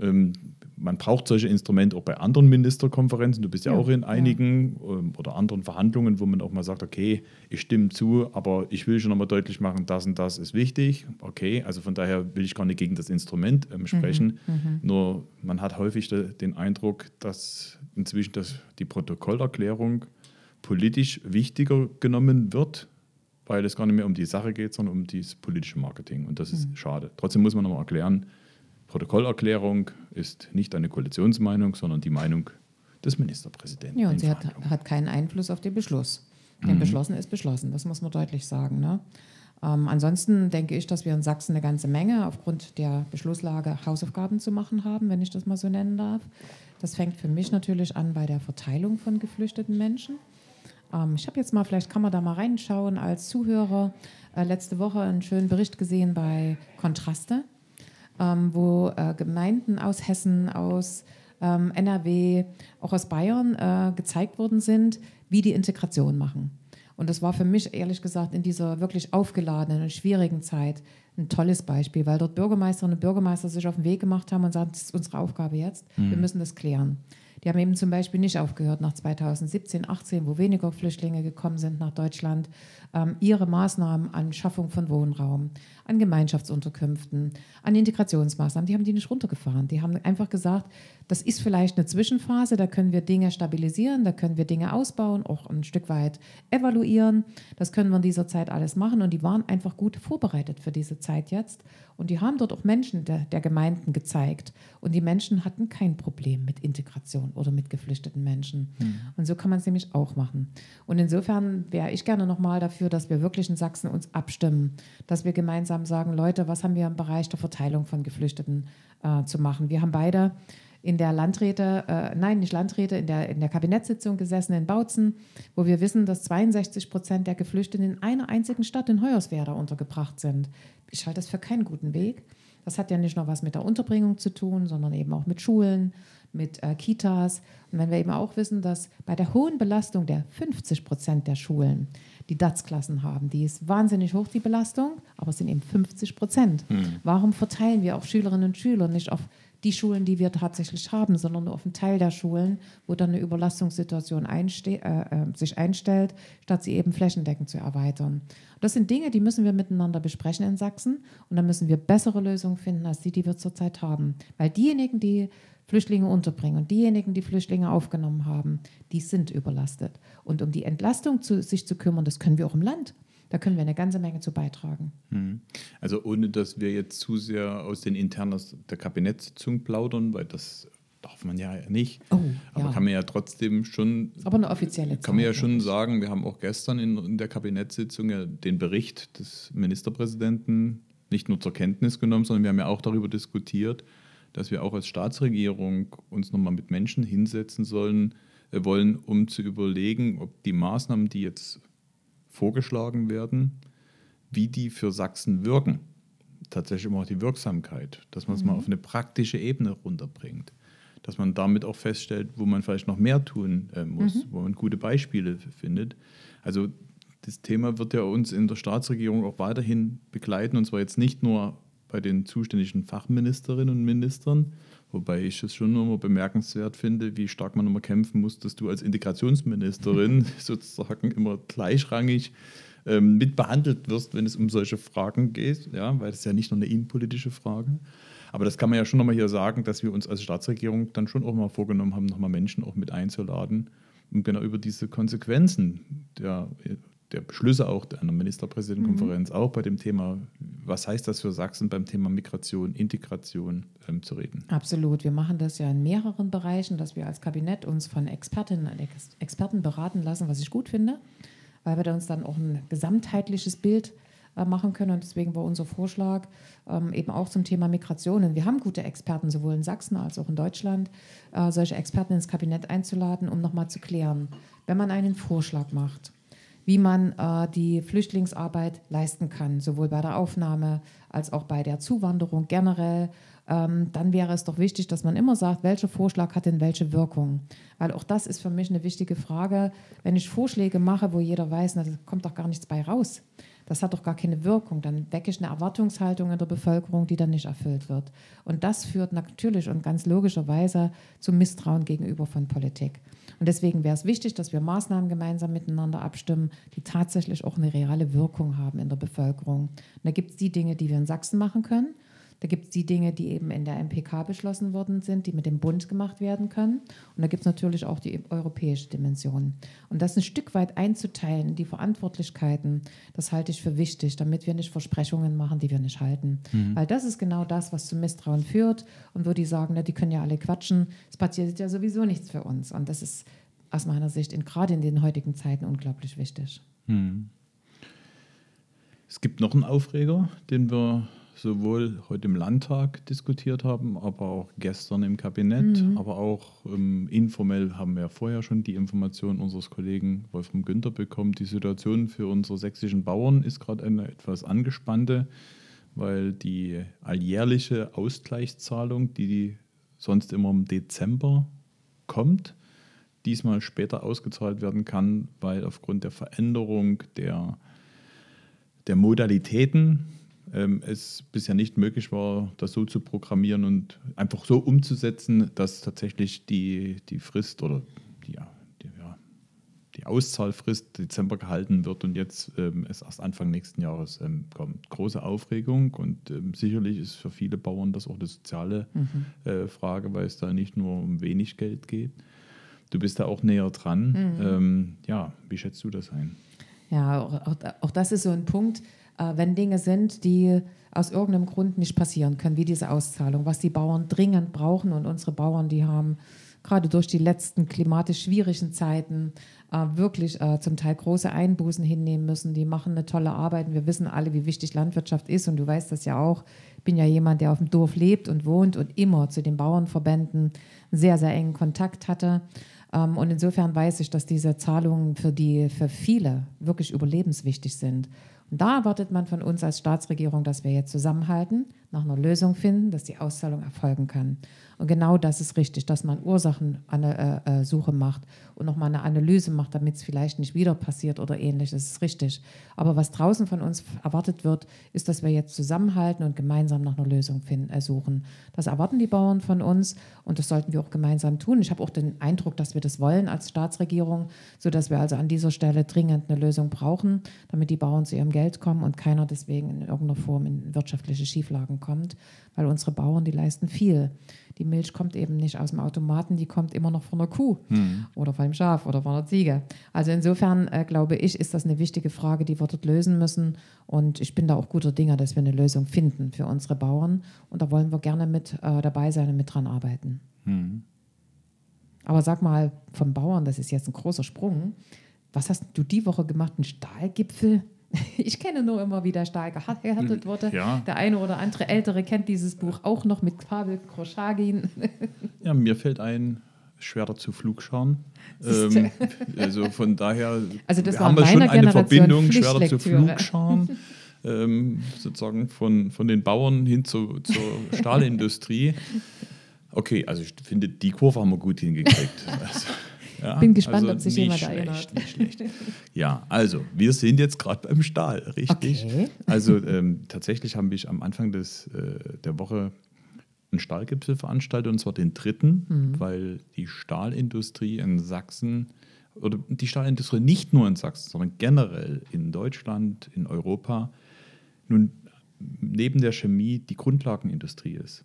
Ähm, man braucht solche Instrumente auch bei anderen Ministerkonferenzen. Du bist ja, ja auch in einigen ja. Ähm, oder anderen Verhandlungen, wo man auch mal sagt, okay, ich stimme zu, aber ich will schon nochmal deutlich machen, das und das ist wichtig. Okay, also von daher will ich gar nicht gegen das Instrument ähm, sprechen. Mhm, mhm. Nur man hat häufig de, den Eindruck, dass inzwischen das, die Protokollerklärung politisch wichtiger genommen wird, weil es gar nicht mehr um die Sache geht, sondern um das politische Marketing. Und das ist mhm. schade. Trotzdem muss man nochmal erklären, Protokollerklärung ist nicht eine Koalitionsmeinung, sondern die Meinung des Ministerpräsidenten. Ja, und sie hat, hat, keinen Einfluss auf den Beschluss. Denn mhm. beschlossen ist beschlossen, das muss man deutlich sagen. Ne? Ähm, ansonsten denke ich, dass wir in Sachsen eine ganze Menge aufgrund der Beschlusslage Hausaufgaben zu machen haben, wenn ich das mal so nennen darf. Das fängt für mich natürlich an bei der Verteilung von geflüchteten Menschen. Ähm, ich habe jetzt mal, vielleicht kann man da mal reinschauen als Zuhörer, äh, letzte Woche einen schönen Bericht gesehen bei Kontraste ähm, wo äh, Gemeinden aus Hessen, aus ähm, NRW, auch aus Bayern äh, gezeigt worden sind, wie die Integration machen. Und das war für mich ehrlich gesagt in dieser wirklich aufgeladenen und schwierigen Zeit ein tolles Beispiel, weil dort Bürgermeisterinnen und Bürgermeister sich auf den Weg gemacht haben und sagen, das ist unsere Aufgabe jetzt, mhm. wir müssen das klären. Die haben eben zum Beispiel nicht aufgehört nach 2017, 18, wo weniger Flüchtlinge gekommen sind nach Deutschland, ähm, ihre Maßnahmen an Schaffung von Wohnraum, an Gemeinschaftsunterkünften, an Integrationsmaßnahmen, die haben die nicht runtergefahren. Die haben einfach gesagt, das ist vielleicht eine Zwischenphase, da können wir Dinge stabilisieren, da können wir Dinge ausbauen, auch ein Stück weit evaluieren. Das können wir in dieser Zeit alles machen und die waren einfach gut vorbereitet für diese Zeit jetzt Und die haben dort auch Menschen der, der Gemeinden gezeigt. Und die Menschen hatten kein Problem mit Integration oder mit geflüchteten Menschen. Mhm. Und so kann man es nämlich auch machen. Und insofern wäre ich gerne nochmal dafür, dass wir wirklich in Sachsen uns abstimmen, dass wir gemeinsam sagen, Leute, was haben wir im Bereich der Verteilung von Geflüchteten äh, zu machen? Wir haben beide in der Landräte, äh, nein, nicht Landräte, in der, in der Kabinettssitzung gesessen in Bautzen, wo wir wissen, dass 62 Prozent der Geflüchteten in einer einzigen Stadt in Hoyerswerda untergebracht sind. Ich halte das für keinen guten Weg. Das hat ja nicht nur was mit der Unterbringung zu tun, sondern eben auch mit Schulen, mit äh, Kitas. Und wenn wir eben auch wissen, dass bei der hohen Belastung der 50 Prozent der Schulen die DATS-Klassen haben, die ist wahnsinnig hoch, die Belastung, aber es sind eben 50 Prozent. Hm. Warum verteilen wir auch Schülerinnen und Schüler nicht auf die Schulen, die wir tatsächlich haben, sondern nur auf einen Teil der Schulen, wo dann eine Überlastungssituation einste äh, äh, sich einstellt, statt sie eben flächendeckend zu erweitern. Das sind Dinge, die müssen wir miteinander besprechen in Sachsen und dann müssen wir bessere Lösungen finden als die, die wir zurzeit haben. Weil diejenigen, die Flüchtlinge unterbringen und diejenigen, die Flüchtlinge aufgenommen haben, die sind überlastet. Und um die Entlastung zu, sich zu kümmern, das können wir auch im Land. Da können wir eine ganze Menge zu beitragen. Hm. Also ohne, dass wir jetzt zu sehr aus den Internas der Kabinettssitzung plaudern, weil das darf man ja nicht. Oh, aber ja. kann man ja trotzdem schon. Aber eine offizielle Kann man ja schon sagen, wir haben auch gestern in, in, der Kabinettssitzung ja den Bericht des Ministerpräsidenten nicht nur zur Kenntnis genommen, sondern wir haben ja auch darüber diskutiert, dass wir auch als Staatsregierung uns nochmal mit Menschen hinsetzen sollen, äh, wollen, um zu überlegen, ob die Maßnahmen, die jetzt vorgeschlagen werden, wie die für Sachsen wirken. Tatsächlich immer auch die Wirksamkeit, dass man es mhm. mal auf eine praktische Ebene runterbringt. Dass man damit auch feststellt, wo man vielleicht noch mehr tun äh, muss, mhm. wo man gute Beispiele findet. Also das Thema wird ja uns in der Staatsregierung auch weiterhin begleiten, und zwar jetzt nicht nur bei den zuständigen Fachministerinnen und Ministern, Wobei ich es schon immer bemerkenswert finde, wie stark man immer kämpfen muss, dass du als Integrationsministerin <laughs> sozusagen immer gleichrangig ähm, mit wirst, wenn es um solche Fragen geht, ja, weil das ja nicht nur eine innenpolitische Frage. Aber das kann man ja schon nochmal hier sagen, dass wir uns als Staatsregierung dann schon auch mal vorgenommen haben, nochmal Menschen auch mit einzuladen, um genau über diese Konsequenzen der der Beschlüsse auch einer Ministerpräsidentenkonferenz, mhm. auch bei dem Thema, was heißt das für Sachsen beim Thema Migration, Integration ähm, zu reden. Absolut. Wir machen das ja in mehreren Bereichen, dass wir als Kabinett uns von Expertinnen und Experten beraten lassen, was ich gut finde, weil wir uns dann auch ein gesamtheitliches Bild äh, machen können. Und deswegen war unser Vorschlag ähm, eben auch zum Thema Migration. Und wir haben gute Experten, sowohl in Sachsen als auch in Deutschland, äh, solche Experten ins Kabinett einzuladen, um nochmal zu klären, wenn man einen Vorschlag macht wie man äh, die Flüchtlingsarbeit leisten kann, sowohl bei der Aufnahme als auch bei der Zuwanderung generell. Ähm, dann wäre es doch wichtig, dass man immer sagt, welcher Vorschlag hat denn welche Wirkung? Weil auch das ist für mich eine wichtige Frage. Wenn ich Vorschläge mache, wo jeder weiß, na, da kommt doch gar nichts bei raus, das hat doch gar keine Wirkung. Dann wecke ich eine Erwartungshaltung in der Bevölkerung, die dann nicht erfüllt wird. Und das führt natürlich und ganz logischerweise zum Misstrauen gegenüber von Politik. Und deswegen wäre es wichtig, dass wir Maßnahmen gemeinsam miteinander abstimmen, die tatsächlich auch eine reale Wirkung haben in der Bevölkerung. Und da gibt es die Dinge, die wir in Sachsen machen können. Da gibt es die Dinge, die eben in der MPK beschlossen worden sind, die mit dem Bund gemacht werden können. Und da gibt es natürlich auch die europäische Dimension. Und das ein Stück weit einzuteilen, die Verantwortlichkeiten, das halte ich für wichtig, damit wir nicht Versprechungen machen, die wir nicht halten. Mhm. Weil das ist genau das, was zu Misstrauen führt und wo die sagen, na, die können ja alle quatschen, es passiert ja sowieso nichts für uns. Und das ist aus meiner Sicht in, gerade in den heutigen Zeiten unglaublich wichtig. Mhm. Es gibt noch einen Aufreger, den wir sowohl heute im Landtag diskutiert haben, aber auch gestern im Kabinett, mhm. aber auch ähm, informell haben wir vorher schon die Information unseres Kollegen Wolfram Günther bekommen. Die Situation für unsere sächsischen Bauern ist gerade eine etwas angespannte, weil die alljährliche Ausgleichszahlung, die sonst immer im Dezember kommt, diesmal später ausgezahlt werden kann, weil aufgrund der Veränderung der, der Modalitäten ähm, es bisher nicht möglich war, das so zu programmieren und einfach so umzusetzen, dass tatsächlich die, die Frist oder die, die, ja, die Auszahlfrist Dezember gehalten wird und jetzt ähm, es erst Anfang nächsten Jahres ähm, kommt. Große Aufregung und ähm, sicherlich ist für viele Bauern das auch eine soziale mhm. äh, Frage, weil es da nicht nur um wenig Geld geht. Du bist da auch näher dran. Mhm. Ähm, ja, wie schätzt du das ein? Ja, auch, auch, das ist so ein Punkt wenn Dinge sind, die aus irgendeinem Grund nicht passieren können, wie diese Auszahlung, was die Bauern dringend brauchen. Und unsere Bauern, die haben gerade durch die letzten klimatisch schwierigen Zeiten äh, wirklich äh, zum Teil große Einbußen hinnehmen müssen. Die machen eine tolle Arbeit. Und wir wissen alle, wie wichtig Landwirtschaft ist. Und du weißt das ja auch. Ich bin ja jemand, der auf dem Dorf lebt und wohnt und immer zu den Bauernverbänden sehr, sehr engen Kontakt hatte. Ähm, und insofern weiß ich, dass diese Zahlungen für die für viele wirklich überlebenswichtig sind. Da erwartet man von uns als Staatsregierung, dass wir jetzt zusammenhalten, nach einer Lösung finden, dass die Auszahlung erfolgen kann. Und genau das ist richtig, dass man Ursachensuche äh, äh, macht und nochmal eine Analyse macht, damit es vielleicht nicht wieder passiert oder ähnlich. Das ist richtig. Aber was draußen von uns erwartet wird, ist, dass wir jetzt zusammenhalten und gemeinsam nach einer Lösung finden, äh, suchen. Das erwarten die Bauern von uns und das sollten wir auch gemeinsam tun. Ich habe auch den Eindruck, dass wir das wollen als Staatsregierung, sodass wir also an dieser Stelle dringend eine Lösung brauchen, damit die Bauern zu ihrem Geld kommen und keiner deswegen in irgendeiner Form in wirtschaftliche Schieflagen kommt, weil unsere Bauern, die leisten viel. Die Milch kommt eben nicht aus dem Automaten, die kommt immer noch von der Kuh mhm. oder vom Schaf oder von der Ziege. Also insofern äh, glaube ich, ist das eine wichtige Frage, die wir dort lösen müssen. Und ich bin da auch guter Dinge, dass wir eine Lösung finden für unsere Bauern. Und da wollen wir gerne mit äh, dabei sein und mit dran arbeiten. Mhm. Aber sag mal, vom Bauern, das ist jetzt ein großer Sprung. Was hast du die Woche gemacht? Ein Stahlgipfel? <laughs> Ich kenne nur immer, wie der Stahl gehärtet wurde. Ja. Der eine oder andere Ältere kennt dieses Buch auch noch mit Pavel Kroschagin. Ja, mir fällt ein, schwerer zu Flugschauen. <laughs> Ähm, also von daher also das haben wir schon eine Generation Verbindung, schwerer zu Flugschauen. <laughs> ähm, sozusagen von, von den Bauern hin zu, zur Stahlindustrie. Okay, also ich finde, die Kurve haben wir gut hingekriegt. Also, ja, Bin gespannt, also ob sich jemand schlecht, erinnert. Nicht schlecht. Ja, also wir sind jetzt gerade beim Stahl, richtig? Okay. Also ähm, tatsächlich haben wir am Anfang des, äh, der Woche einen Stahlgipfel veranstaltet und zwar den dritten, mhm. weil die Stahlindustrie in Sachsen oder die Stahlindustrie nicht nur in Sachsen, sondern generell in Deutschland, in Europa nun neben der Chemie die Grundlagenindustrie ist.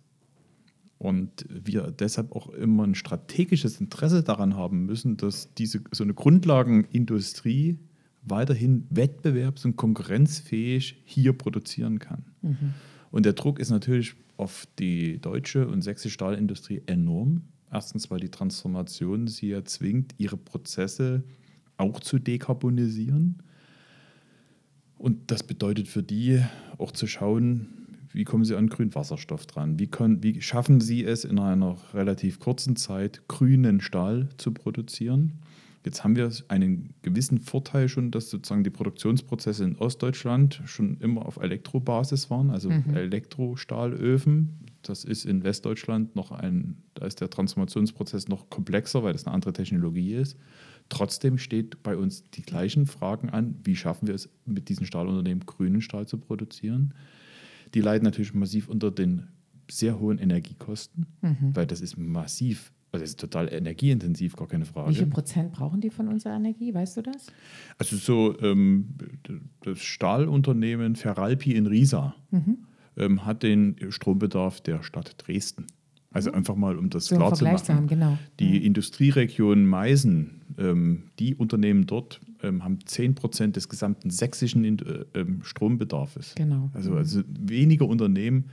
Und wir deshalb auch immer ein strategisches Interesse daran haben müssen, dass diese so eine Grundlagenindustrie weiterhin wettbewerbs- und konkurrenzfähig hier produzieren kann. Mhm. Und der Druck ist natürlich auf die deutsche und sächsische Stahlindustrie enorm. Erstens, weil die Transformation sie ja zwingt, ihre Prozesse auch zu dekarbonisieren. Und das bedeutet für die auch zu schauen, wie kommen Sie an grünen Wasserstoff dran? Wie, können, wie schaffen Sie es in einer relativ kurzen Zeit, grünen Stahl zu produzieren? Jetzt haben wir einen gewissen Vorteil schon, dass sozusagen die Produktionsprozesse in Ostdeutschland schon immer auf Elektrobasis waren, also mhm. Elektrostahlöfen. Das ist in Westdeutschland noch ein, da ist der Transformationsprozess noch komplexer, weil das eine andere Technologie ist. Trotzdem steht bei uns die gleichen Fragen an, wie schaffen wir es mit diesen Stahlunternehmen grünen Stahl zu produzieren? Die leiden natürlich massiv unter den sehr hohen Energiekosten, mhm. weil das ist massiv, also das ist total energieintensiv, gar keine Frage. Wie viel Prozent brauchen die von unserer Energie, weißt du das? Also so ähm, das Stahlunternehmen Ferralpi in Riesa mhm. ähm, hat den Strombedarf der Stadt Dresden. Also mhm. einfach mal, um das so klar zu machen. Zu haben, genau. Die mhm. Industrieregion Meißen, ähm, die Unternehmen dort ähm, haben 10 Prozent des gesamten sächsischen äh, ähm, Strombedarfs. Genau. Also, also weniger Unternehmen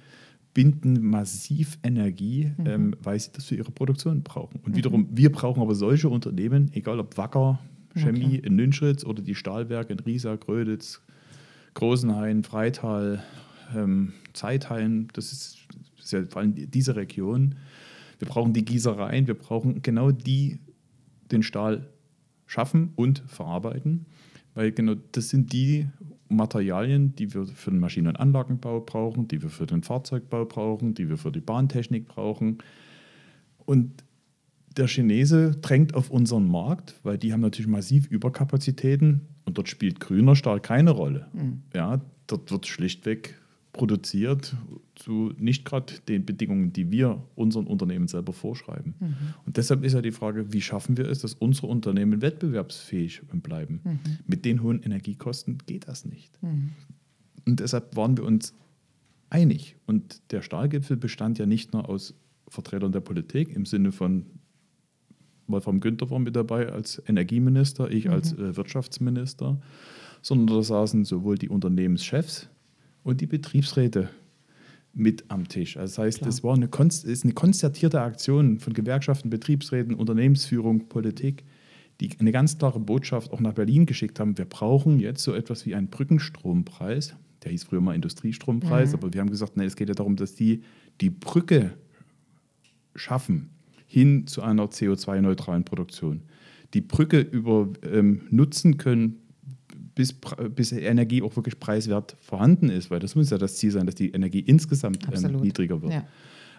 binden massiv Energie, mhm. ähm, weil sie das für ihre Produktion brauchen. Und mhm. wiederum, wir brauchen aber solche Unternehmen, egal ob Wacker, Chemie okay. in Nünschritz oder die Stahlwerke in Riesa, Gröditz, Großenhain, Freital, ähm, Zeithain, das ist, das ist ja vor allem diese Region. Wir brauchen die Gießereien, wir brauchen genau die, den Stahl schaffen und verarbeiten, weil genau das sind die Materialien, die wir für den Maschinen- und Anlagenbau brauchen, die wir für den Fahrzeugbau brauchen, die wir für die Bahntechnik brauchen. Und der Chinese drängt auf unseren Markt, weil die haben natürlich massiv Überkapazitäten und dort spielt grüner Stahl keine Rolle. Mhm. Ja, dort wird schlichtweg produziert zu nicht gerade den Bedingungen, die wir unseren Unternehmen selber vorschreiben. Mhm. Und deshalb ist ja die Frage, wie schaffen wir es, dass unsere Unternehmen wettbewerbsfähig bleiben? Mhm. Mit den hohen Energiekosten geht das nicht. Mhm. Und deshalb waren wir uns einig. Und der Stahlgipfel bestand ja nicht nur aus Vertretern der Politik im Sinne von Wolfram Günther war mit dabei als Energieminister, ich als mhm. äh, Wirtschaftsminister, sondern da saßen sowohl die Unternehmenschefs und die Betriebsräte mit am Tisch. Also das heißt, es war eine, ist eine konzertierte Aktion von Gewerkschaften, Betriebsräten, Unternehmensführung, Politik, die eine ganz klare Botschaft auch nach Berlin geschickt haben. Wir brauchen jetzt so etwas wie einen Brückenstrompreis. Der hieß früher mal Industriestrompreis, mhm. aber wir haben gesagt, nee, es geht ja darum, dass die die Brücke schaffen hin zu einer CO2-neutralen Produktion. Die Brücke über ähm, nutzen können bis, bis Energie auch wirklich preiswert vorhanden ist, weil das muss ja das Ziel sein, dass die Energie insgesamt ähm, niedriger wird. Ja.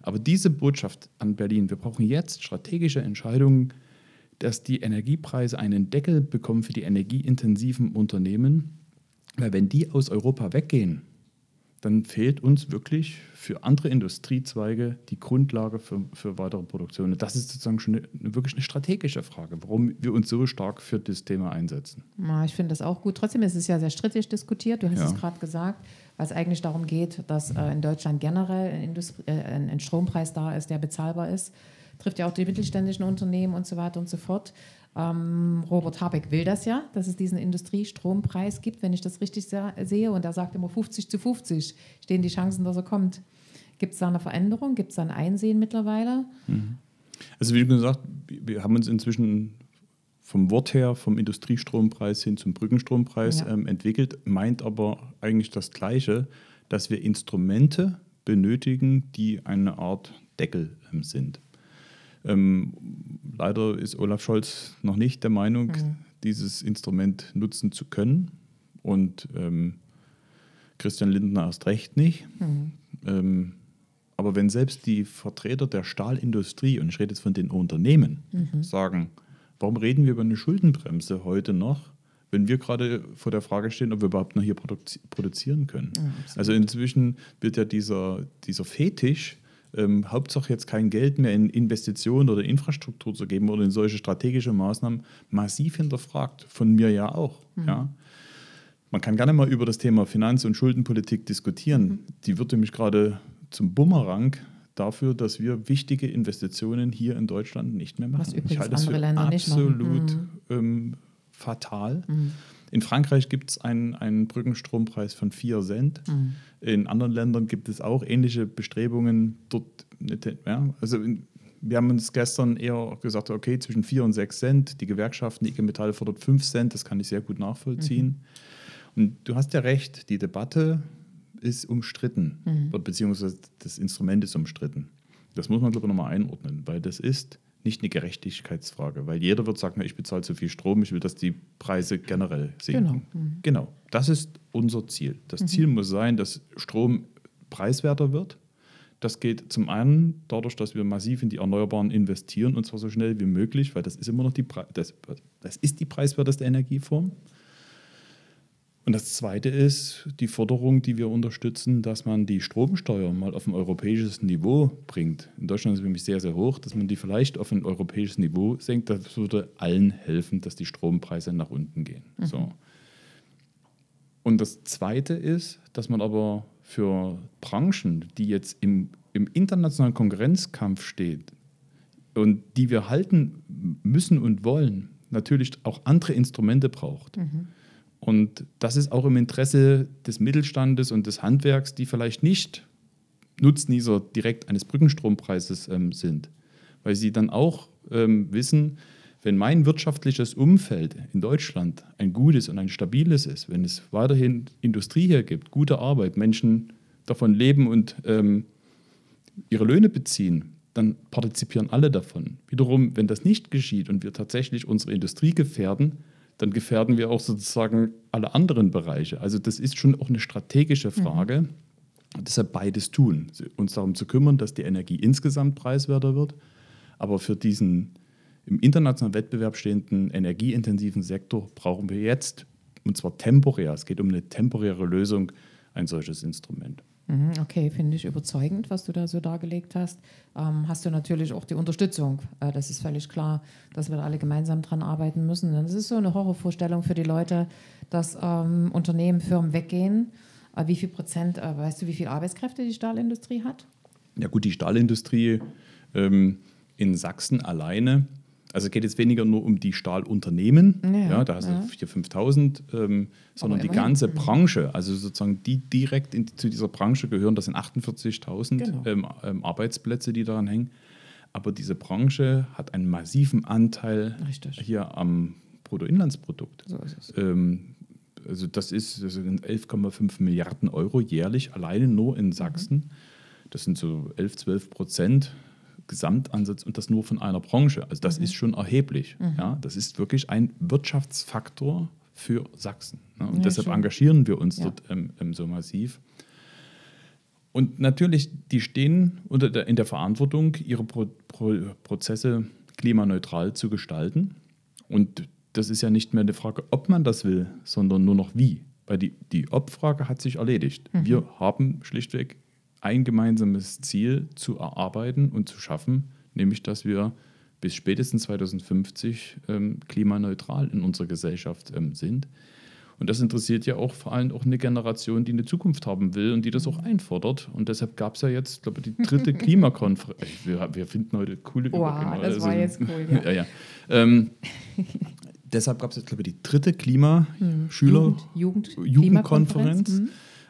Aber diese Botschaft an Berlin, wir brauchen jetzt strategische Entscheidungen, dass die Energiepreise einen Deckel bekommen für die energieintensiven Unternehmen, weil wenn die aus Europa weggehen, dann fehlt uns wirklich für andere Industriezweige die Grundlage für, für weitere Produktion. Und das ist sozusagen schon eine, wirklich eine strategische Frage, warum wir uns so stark für das Thema einsetzen. Ja, ich finde das auch gut. Trotzdem ist es ja sehr strittig diskutiert. Du hast ja. es gerade gesagt, weil es eigentlich darum geht, dass äh, in Deutschland generell ein, äh, ein Strompreis da ist, der bezahlbar ist. Trifft ja auch die mittelständischen Unternehmen und so weiter und so fort. Ähm, Robert Habeck will das ja, dass es diesen Industriestrompreis gibt, wenn ich das richtig sehe. Und er sagt immer 50 zu 50 stehen die Chancen, dass er kommt. Gibt es da eine Veränderung? Gibt es da ein Einsehen mittlerweile? Mhm. Also wie gesagt, wir haben uns inzwischen vom Wort her vom Industriestrompreis hin zum Brückenstrompreis ja. ähm, entwickelt, meint aber eigentlich das Gleiche, dass wir Instrumente benötigen, die eine Art Deckel ähm, sind. Ähm, leider ist Olaf Scholz noch nicht der Meinung, mhm. dieses Instrument nutzen zu können. Und ähm, Christian Lindner erst recht nicht. Mhm. Ähm, aber wenn selbst die Vertreter der Stahlindustrie, und ich rede jetzt von den Unternehmen, mhm. sagen, warum reden wir über eine Schuldenbremse heute noch, wenn wir gerade vor der Frage stehen, ob wir überhaupt noch hier produzi produzieren können. Ja, also inzwischen wird ja dieser, dieser Fetisch ähm, Hauptsache jetzt kein Geld mehr in Investitionen oder Infrastruktur zu geben oder in solche strategische Maßnahmen massiv hinterfragt. Von mir ja auch. Mhm. Ja. Man kann gerne mal über das Thema Finanz- und Schuldenpolitik diskutieren. Mhm. Die wird nämlich gerade zum Bumerang dafür, dass wir wichtige Investitionen hier in Deutschland nicht mehr machen. Was übrigens ich halte das für Länder absolut mhm. ähm, fatal. Mhm. In Frankreich gibt es einen, einen Brückenstrompreis von 4 Cent. Mhm. In anderen Ländern gibt es auch ähnliche Bestrebungen. Dort, ja, also wir haben uns gestern eher gesagt, okay, zwischen 4 und 6 Cent. Die Gewerkschaften, die IG Metall fordert 5 Cent, das kann ich sehr gut nachvollziehen. Mhm. Und du hast ja recht, die Debatte ist umstritten, mhm. beziehungsweise das Instrument ist umstritten. Das muss man, glaube ich, nochmal einordnen, weil das ist nicht eine Gerechtigkeitsfrage, weil jeder wird sagen, ich bezahle zu viel Strom, ich will, dass die Preise generell sinken. Genau, mhm. genau. das ist unser Ziel. Das mhm. Ziel muss sein, dass Strom preiswerter wird. Das geht zum einen dadurch, dass wir massiv in die Erneuerbaren investieren und zwar so schnell wie möglich, weil das ist immer noch die, Pre das, das ist die preiswerteste Energieform. Und das Zweite ist die Forderung, die wir unterstützen, dass man die Stromsteuer mal auf ein europäisches Niveau bringt. In Deutschland ist es nämlich sehr, sehr hoch, dass man die vielleicht auf ein europäisches Niveau senkt. Das würde allen helfen, dass die Strompreise nach unten gehen. Mhm. So. Und das Zweite ist, dass man aber für Branchen, die jetzt im, im internationalen Konkurrenzkampf stehen und die wir halten müssen und wollen, natürlich auch andere Instrumente braucht. Mhm. Und das ist auch im Interesse des Mittelstandes und des Handwerks, die vielleicht nicht Nutznießer direkt eines Brückenstrompreises ähm, sind, weil sie dann auch ähm, wissen, wenn mein wirtschaftliches Umfeld in Deutschland ein gutes und ein stabiles ist, wenn es weiterhin Industrie hier gibt, gute Arbeit, Menschen davon leben und ähm, ihre Löhne beziehen, dann partizipieren alle davon. Wiederum, wenn das nicht geschieht und wir tatsächlich unsere Industrie gefährden, dann gefährden wir auch sozusagen alle anderen Bereiche. Also das ist schon auch eine strategische Frage. Mhm. Deshalb beides tun. Uns darum zu kümmern, dass die Energie insgesamt preiswerter wird, aber für diesen im internationalen Wettbewerb stehenden energieintensiven Sektor brauchen wir jetzt, und zwar temporär, es geht um eine temporäre Lösung, ein solches Instrument. Mhm, okay, finde ich überzeugend, was du da so dargelegt hast. Ähm, hast du natürlich auch die Unterstützung. Äh, das ist völlig klar, dass wir alle gemeinsam dran arbeiten müssen. Das ist so eine Horrorvorstellung für die Leute, dass ähm, Unternehmen, Firmen weggehen. Äh, wie viel Prozent, äh, weißt du, wie viel Arbeitskräfte die Stahlindustrie hat? Ja gut, die Stahlindustrie ähm, in Sachsen alleine Also es geht jetzt weniger nur um die Stahlunternehmen, Ja, ja, da hast ja. du 4.000, 5.000, ähm, sondern die ganze Mhm. Branche, also sozusagen die direkt in, zu dieser Branche gehören, das sind 48.000 Genau. ähm, ähm, Arbeitsplätze, die daran hängen. Aber diese Branche hat einen massiven Anteil Richtig. hier am Bruttoinlandsprodukt. So ist es. Ähm, also das ist das sind 11,5 Milliarden Euro jährlich alleine nur in Sachsen. Das sind so 11, 12 Prozent Gesamtansatz und das nur von einer Branche. Also das ist schon erheblich. Ja, das ist wirklich ein Wirtschaftsfaktor für Sachsen. Ne? Und Ja, deshalb schon. engagieren wir uns Ja. dort ähm, ähm, so massiv. Und natürlich, die stehen unter der, in der Verantwortung, ihre Pro, Pro, Prozesse klimaneutral zu gestalten. Und das ist ja nicht mehr eine Frage, ob man das will, sondern nur noch wie. Weil die, die Ob-Frage hat sich erledigt. Wir haben schlichtweg ein gemeinsames Ziel zu erarbeiten und zu schaffen, nämlich dass wir bis spätestens 2050 ähm, klimaneutral in unserer Gesellschaft ähm, sind. Und das interessiert ja auch vor allem auch eine Generation, die eine Zukunft haben will und die das auch einfordert. Und deshalb gab es ja jetzt, glaube ich, die dritte <laughs> Klimakonferenz. Wir, wir finden heute coole Wow, Übergänge. das war jetzt cool, ja. <laughs> ja, ja. Ähm, <laughs> deshalb gab es jetzt, glaube ich, die dritte Klima-Schüler- Hm. Jugend, Jugend, Jugendkonferenz, Klimakonferenz. Mhm.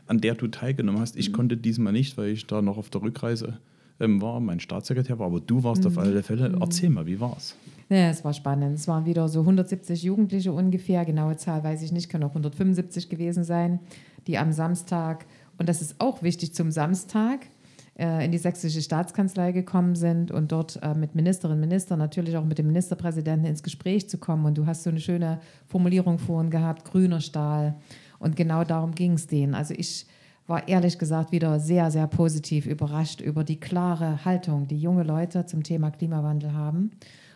An der du teilgenommen hast. Ich konnte diesmal nicht, weil ich da noch auf der Rückreise ähm, war, mein Staatssekretär war, aber du warst Mhm. auf alle Fälle. Erzähl mal, wie war's? Ja, es war spannend. Es waren wieder so 170 Jugendliche ungefähr, genaue Zahl weiß ich nicht, können auch 175 gewesen sein, die am Samstag, und das ist auch wichtig zum Samstag, äh, in die sächsische Staatskanzlei gekommen sind und dort äh, mit Ministerinnen und Ministern, natürlich auch mit dem Ministerpräsidenten ins Gespräch zu kommen. Und du hast so eine schöne Formulierung vorhin gehabt, grüner Stahl. Und genau darum ging es denen. Also ich war ehrlich gesagt wieder sehr, sehr positiv überrascht über die klare Haltung, die junge Leute zum Thema Klimawandel haben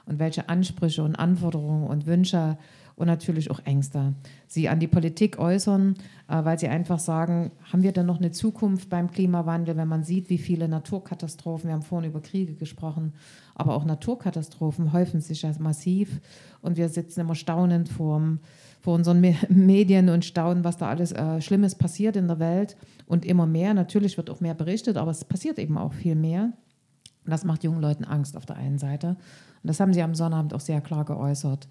und welche Ansprüche und Anforderungen und Wünsche und natürlich auch Ängste sie an die Politik äußern, äh, weil sie einfach sagen, haben wir denn noch eine Zukunft beim Klimawandel, wenn man sieht, wie viele Naturkatastrophen, wir haben vorhin über Kriege gesprochen, aber auch Naturkatastrophen häufen sich ja massiv und wir sitzen immer staunend vor, vor unseren Me <laughs> Medien und staunen, was da alles äh, Schlimmes passiert in der Welt und immer mehr. Natürlich wird auch mehr berichtet, aber es passiert eben auch viel mehr. Und das macht jungen Leuten Angst auf der einen Seite. Und das haben sie am Sonnabend auch sehr klar geäußert.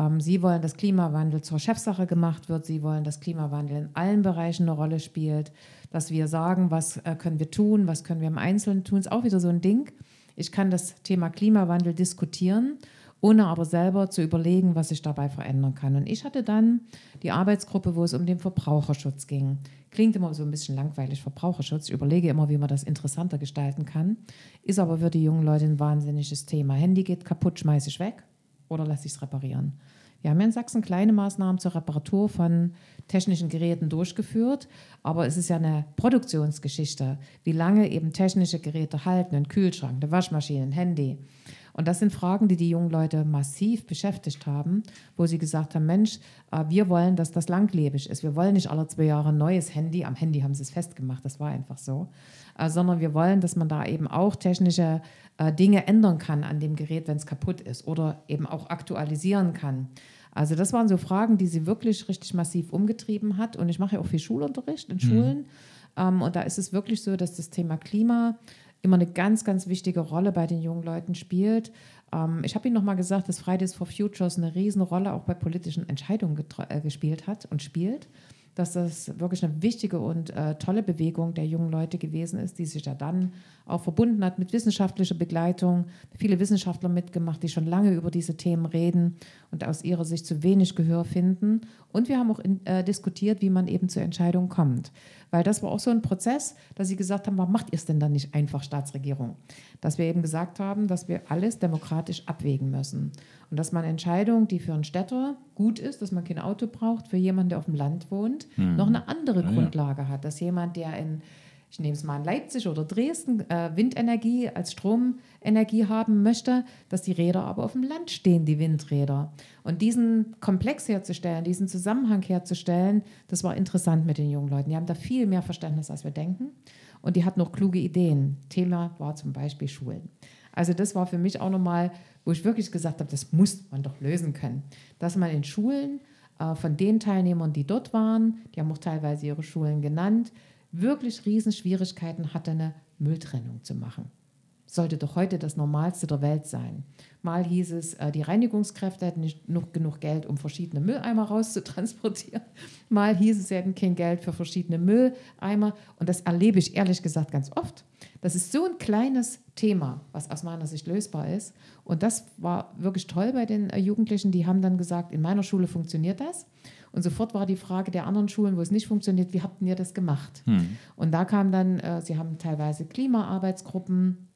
Ähm, sie wollen, dass Klimawandel zur Chefsache gemacht wird. Sie wollen, dass Klimawandel in allen Bereichen eine Rolle spielt. Dass wir sagen, was äh, können wir tun, was können wir im Einzelnen tun. Ist auch wieder so ein Ding. Ich kann das Thema Klimawandel diskutieren, ohne aber selber zu überlegen, was ich dabei verändern kann. Und ich hatte dann die Arbeitsgruppe, wo es um den Verbraucherschutz ging. Klingt immer so ein bisschen langweilig, Verbraucherschutz. Ich überlege immer, wie man das interessanter gestalten kann. Ist aber für die jungen Leute ein wahnsinniges Thema. Handy geht kaputt, schmeiße ich weg oder lasse ich es reparieren. Wir haben ja in Sachsen kleine Maßnahmen zur Reparatur von technischen Geräten durchgeführt, aber es ist ja eine Produktionsgeschichte, wie lange eben technische Geräte halten, ein Kühlschrank, eine Waschmaschine, ein Handy. Und das sind Fragen, die die jungen Leute massiv beschäftigt haben, wo sie gesagt haben, Mensch, äh, wir wollen, dass das langlebig ist. Wir wollen nicht alle zwei Jahre ein neues Handy. Am Handy haben sie es festgemacht, das war einfach so. Äh, sondern wir wollen, dass man da eben auch technische äh, Dinge ändern kann an dem Gerät, wenn es kaputt ist oder eben auch aktualisieren kann. Also das waren so Fragen, die sie wirklich richtig massiv umgetrieben hat. Und ich mache ja auch viel Schulunterricht in Schulen. Ähm, und da ist es wirklich so, dass das Thema Klima immer eine ganz, ganz wichtige Rolle bei den jungen Leuten spielt. Ähm, ich habe Ihnen nochmal gesagt, dass Fridays for Futures eine Riesenrolle auch bei politischen Entscheidungen äh, gespielt hat und spielt. Dass das wirklich eine wichtige und äh, tolle Bewegung der jungen Leute gewesen ist, die sich ja dann auch verbunden hat mit wissenschaftlicher Begleitung. Viele Wissenschaftler mitgemacht, die schon lange über diese Themen reden und aus ihrer Sicht zu wenig Gehör finden. Und wir haben auch in, äh, diskutiert, wie man eben zur Entscheidung kommt. Weil das war auch so ein Prozess, dass sie gesagt haben, warum macht ihr es denn dann nicht einfach Staatsregierung? Dass wir eben gesagt haben, dass wir alles demokratisch abwägen müssen. Und dass man Entscheidung, die für einen Städter gut ist, dass man kein Auto braucht, für jemanden, der auf dem Land wohnt, noch eine andere Ja, ja. Grundlage hat. Dass jemand, der in ich nehme es mal in Leipzig oder Dresden, äh, Windenergie als Stromenergie haben möchte, dass die Räder aber auf dem Land stehen, die Windräder. Und diesen Komplex herzustellen, diesen Zusammenhang herzustellen, das war interessant mit den jungen Leuten. Die haben da viel mehr Verständnis, als wir denken. Und die hatten noch kluge Ideen. Thema war zum Beispiel Schulen. Also das war für mich auch nochmal, wo ich wirklich gesagt habe, das muss man doch lösen können. Dass man in Schulen äh, von den Teilnehmern, die dort waren, die haben auch teilweise ihre Schulen genannt, wirklich Riesenschwierigkeiten hatte, eine Mülltrennung zu machen. Sollte doch heute das Normalste der Welt sein. Mal hieß es, äh, die Reinigungskräfte hätten nicht genug Geld, um verschiedene Mülleimer rauszutransportieren. <laughs> Mal hieß es, sie hätten kein Geld für verschiedene Mülleimer. Und das erlebe ich ehrlich gesagt ganz oft. Das ist so ein kleines Thema, was aus meiner Sicht lösbar ist. Und das war wirklich toll bei den äh, Jugendlichen. Die haben dann gesagt, in meiner Schule funktioniert das. Und sofort war die Frage der anderen Schulen, wo es nicht funktioniert, wie habt ihr das gemacht? Hm. Und da kam dann, äh, sie haben teilweise Klimaarbeitsgruppen,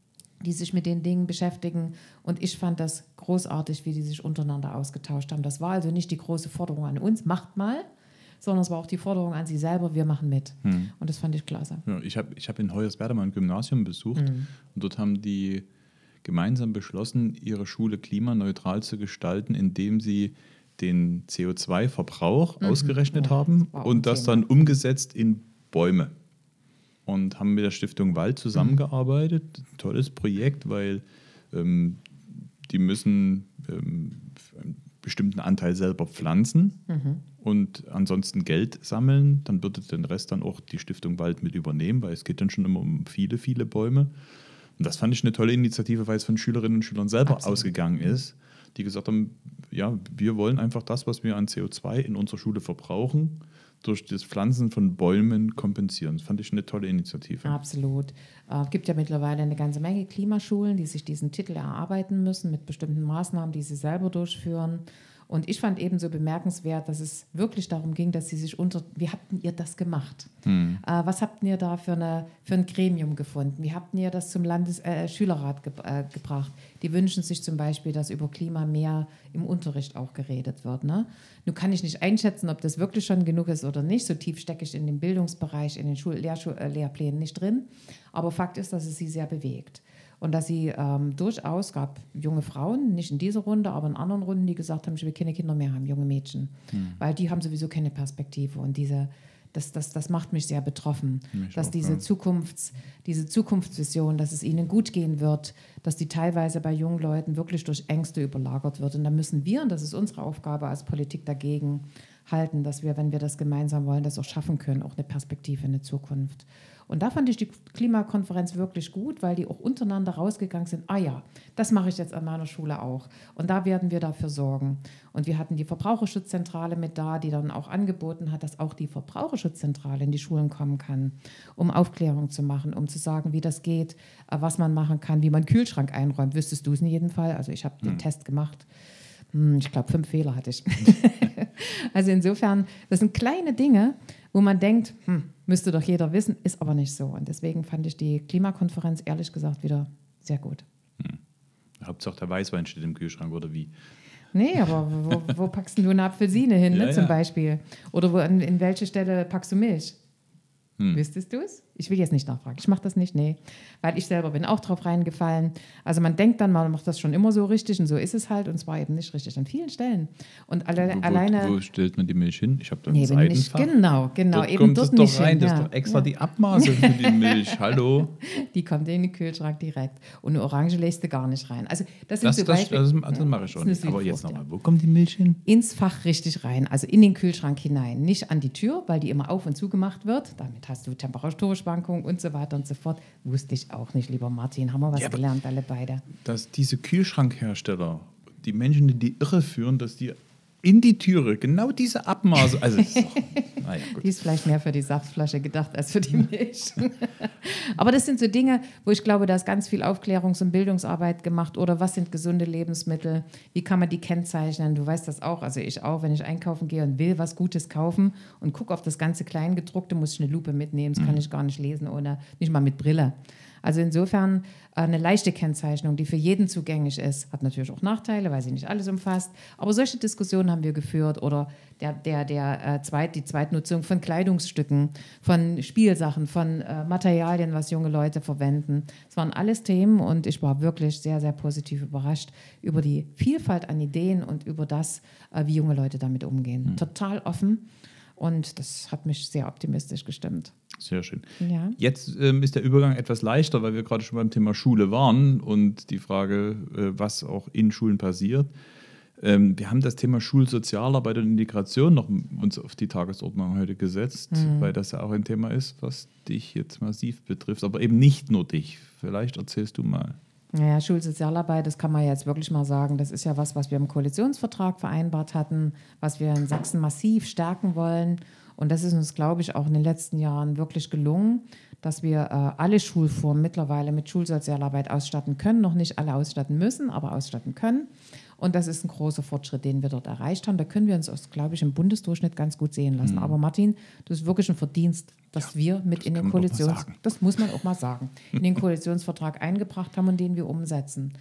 die sich mit den Dingen beschäftigen. Und ich fand das großartig, wie die sich untereinander ausgetauscht haben. Das war also nicht die große Forderung an uns, macht mal, sondern es war auch die Forderung an sie selber, wir machen mit. Hm. Und das fand ich klasse. Ja, ich habe ich hab in Hoyerswerda mal ein Gymnasium besucht hm. und dort haben die gemeinsam beschlossen, ihre Schule klimaneutral zu gestalten, indem sie den CO2-Verbrauch mhm. ausgerechnet ja, haben das und das dann umgesetzt in Bäume. Und haben mit der Stiftung Wald zusammengearbeitet. Mhm. Tolles Projekt, weil ähm, die müssen ähm, einen bestimmten Anteil selber pflanzen mhm. und ansonsten Geld sammeln. Dann würde den Rest dann auch die Stiftung Wald mit übernehmen, weil es geht dann schon immer um viele, viele Bäume. Und das fand ich eine tolle Initiative, weil es von Schülerinnen und Schülern selber Absolut. ausgegangen ist die gesagt haben, ja, wir wollen einfach das, was wir an CO2 in unserer Schule verbrauchen, durch das Pflanzen von Bäumen kompensieren. Das fand ich eine tolle Initiative. Absolut. Es äh, gibt ja mittlerweile eine ganze Menge Klimaschulen, die sich diesen Titel erarbeiten müssen mit bestimmten Maßnahmen, die sie selber durchführen. Und ich fand eben so bemerkenswert, dass es wirklich darum ging, dass sie sich unter, wie habt ihr das gemacht? Hm. Äh, was habt ihr da für, eine, für ein Gremium gefunden? Wie habt ihr das zum Landesschülerrat äh, ge äh, gebracht? Die wünschen sich zum Beispiel, dass über Klima mehr im Unterricht auch geredet wird. Ne? Nun kann ich nicht einschätzen, ob das wirklich schon genug ist oder nicht. So tief stecke ich in dem Bildungsbereich, in den Schul Lehrplänen nicht drin. Aber Fakt ist, dass es sie sehr bewegt. Und dass sie ähm, durchaus gab junge Frauen, nicht in dieser Runde, aber in anderen Runden, die gesagt haben, ich will keine Kinder mehr haben, junge Mädchen. Hm. Weil die haben sowieso keine Perspektive. Und diese, das, das, das macht mich sehr betroffen, mich dass auch, diese, ja. Zukunfts, diese Zukunftsvision, dass es ihnen gut gehen wird, dass die teilweise bei jungen Leuten wirklich durch Ängste überlagert wird. Und da müssen wir, und das ist unsere Aufgabe als Politik dagegen, halten, dass wir, wenn wir das gemeinsam wollen, das auch schaffen können, auch eine Perspektive, eine Zukunft. Und da fand ich die Klimakonferenz wirklich gut, weil die auch untereinander rausgegangen sind. Ah ja, das mache ich jetzt an meiner Schule auch. Und da werden wir dafür sorgen. Und wir hatten die Verbraucherschutzzentrale mit da, die dann auch angeboten hat, dass auch die Verbraucherschutzzentrale in die Schulen kommen kann, um Aufklärung zu machen, um zu sagen, wie das geht, äh, was man machen kann, wie man Kühlschrank einräumt. Wüsstest du es in jedem Fall? Also ich habe den hm. Test gemacht. Hm, ich glaube, fünf Fehler hatte ich. <laughs> also insofern, das sind kleine Dinge, wo man denkt, hm, müsste doch jeder wissen, ist aber nicht so. Und deswegen fand ich die Klimakonferenz ehrlich gesagt wieder sehr gut. Hm. Hauptsache der Weißwein steht im Kühlschrank oder wie? Nee, aber wo, wo packst du eine Apfelsine hin, ne, ja, zum ja. Beispiel? Oder wo, in, in welche Stelle packst du Milch? Hm. Wüsstest du es? Ich will jetzt nicht nachfragen. Ich mache das nicht, nee. Weil ich selber bin auch drauf reingefallen. Also man denkt dann, man macht das schon immer so richtig und so ist es halt und zwar eben nicht richtig an vielen Stellen. Und alle, wo, alleine. Wo stellt man die Milch hin? Ich habe da nee, ein nicht, Genau, genau. Dort eben kommt dort es doch rein. Hin, das ist doch extra ja. die Abmaße für die Milch. <laughs> Hallo? Die kommt in den Kühlschrank direkt. Und eine Orange lässt du gar nicht rein. Also das sind das, so das, das, das, das mache ich schon. Aber jetzt nochmal, wo kommt die Milch hin? Ins Fach richtig rein, also in den Kühlschrank hinein. Nicht an die Tür, weil die immer auf und zu gemacht wird. Damit hast du Temperaturschwankungen und so weiter und so fort. Wusste ich auch nicht, lieber Martin. Haben wir was ja, gelernt, alle beide. Dass diese Kühlschrankhersteller die Menschen in die Irre führen, dass die in die Türe genau diese Abmaße. Also, <laughs> ist doch, naja, die ist vielleicht mehr für die Saftflasche gedacht als für die Milch. <laughs> Aber das sind so Dinge, wo ich glaube, da ist ganz viel Aufklärungs- und Bildungsarbeit gemacht. Oder was sind gesunde Lebensmittel? Wie kann man die kennzeichnen? Du weißt das auch, also ich auch, wenn ich einkaufen gehe und will was Gutes kaufen und gucke auf das ganze Kleingedruckte, muss ich eine Lupe mitnehmen. Das mhm. kann ich gar nicht lesen, ohne nicht mal mit Brille. Also insofern äh, eine leichte Kennzeichnung, die für jeden zugänglich ist, hat natürlich auch Nachteile, weil sie nicht alles umfasst. Aber solche Diskussionen haben wir geführt oder der, der, der, äh, Zweit, die Zweitnutzung von Kleidungsstücken, von Spielsachen, von äh, Materialien, was junge Leute verwenden. Es waren alles Themen und ich war wirklich sehr, sehr positiv überrascht über die Vielfalt an Ideen und über das, äh, wie junge Leute damit umgehen. Mhm. Total offen und das hat mich sehr optimistisch gestimmt. Sehr schön. Ja. Jetzt ähm, ist der Übergang etwas leichter, weil wir gerade schon beim Thema Schule waren und die Frage, äh, was auch in Schulen passiert. Ähm, wir haben das Thema Schulsozialarbeit und Integration noch uns auf die Tagesordnung heute gesetzt, mhm. weil das ja auch ein Thema ist, was dich jetzt massiv betrifft, aber eben nicht nur dich. Vielleicht erzählst du mal. Naja, Schulsozialarbeit, das kann man jetzt wirklich mal sagen, das ist ja was, was wir im Koalitionsvertrag vereinbart hatten, was wir in Sachsen massiv stärken wollen. Und das ist uns, glaube ich, auch in den letzten Jahren wirklich gelungen, dass wir äh, alle Schulformen mittlerweile mit Schulsozialarbeit ausstatten können. Noch nicht alle ausstatten müssen, aber ausstatten können. Und das ist ein großer Fortschritt, den wir dort erreicht haben. Da können wir uns, glaube ich, im Bundesdurchschnitt ganz gut sehen lassen. Mhm. Aber Martin, das ist wirklich ein Verdienst, dass ja, wir mit in den Koalitions, das muss man auch mal sagen, in den <laughs> Koalitionsvertrag eingebracht haben und den wir umsetzen.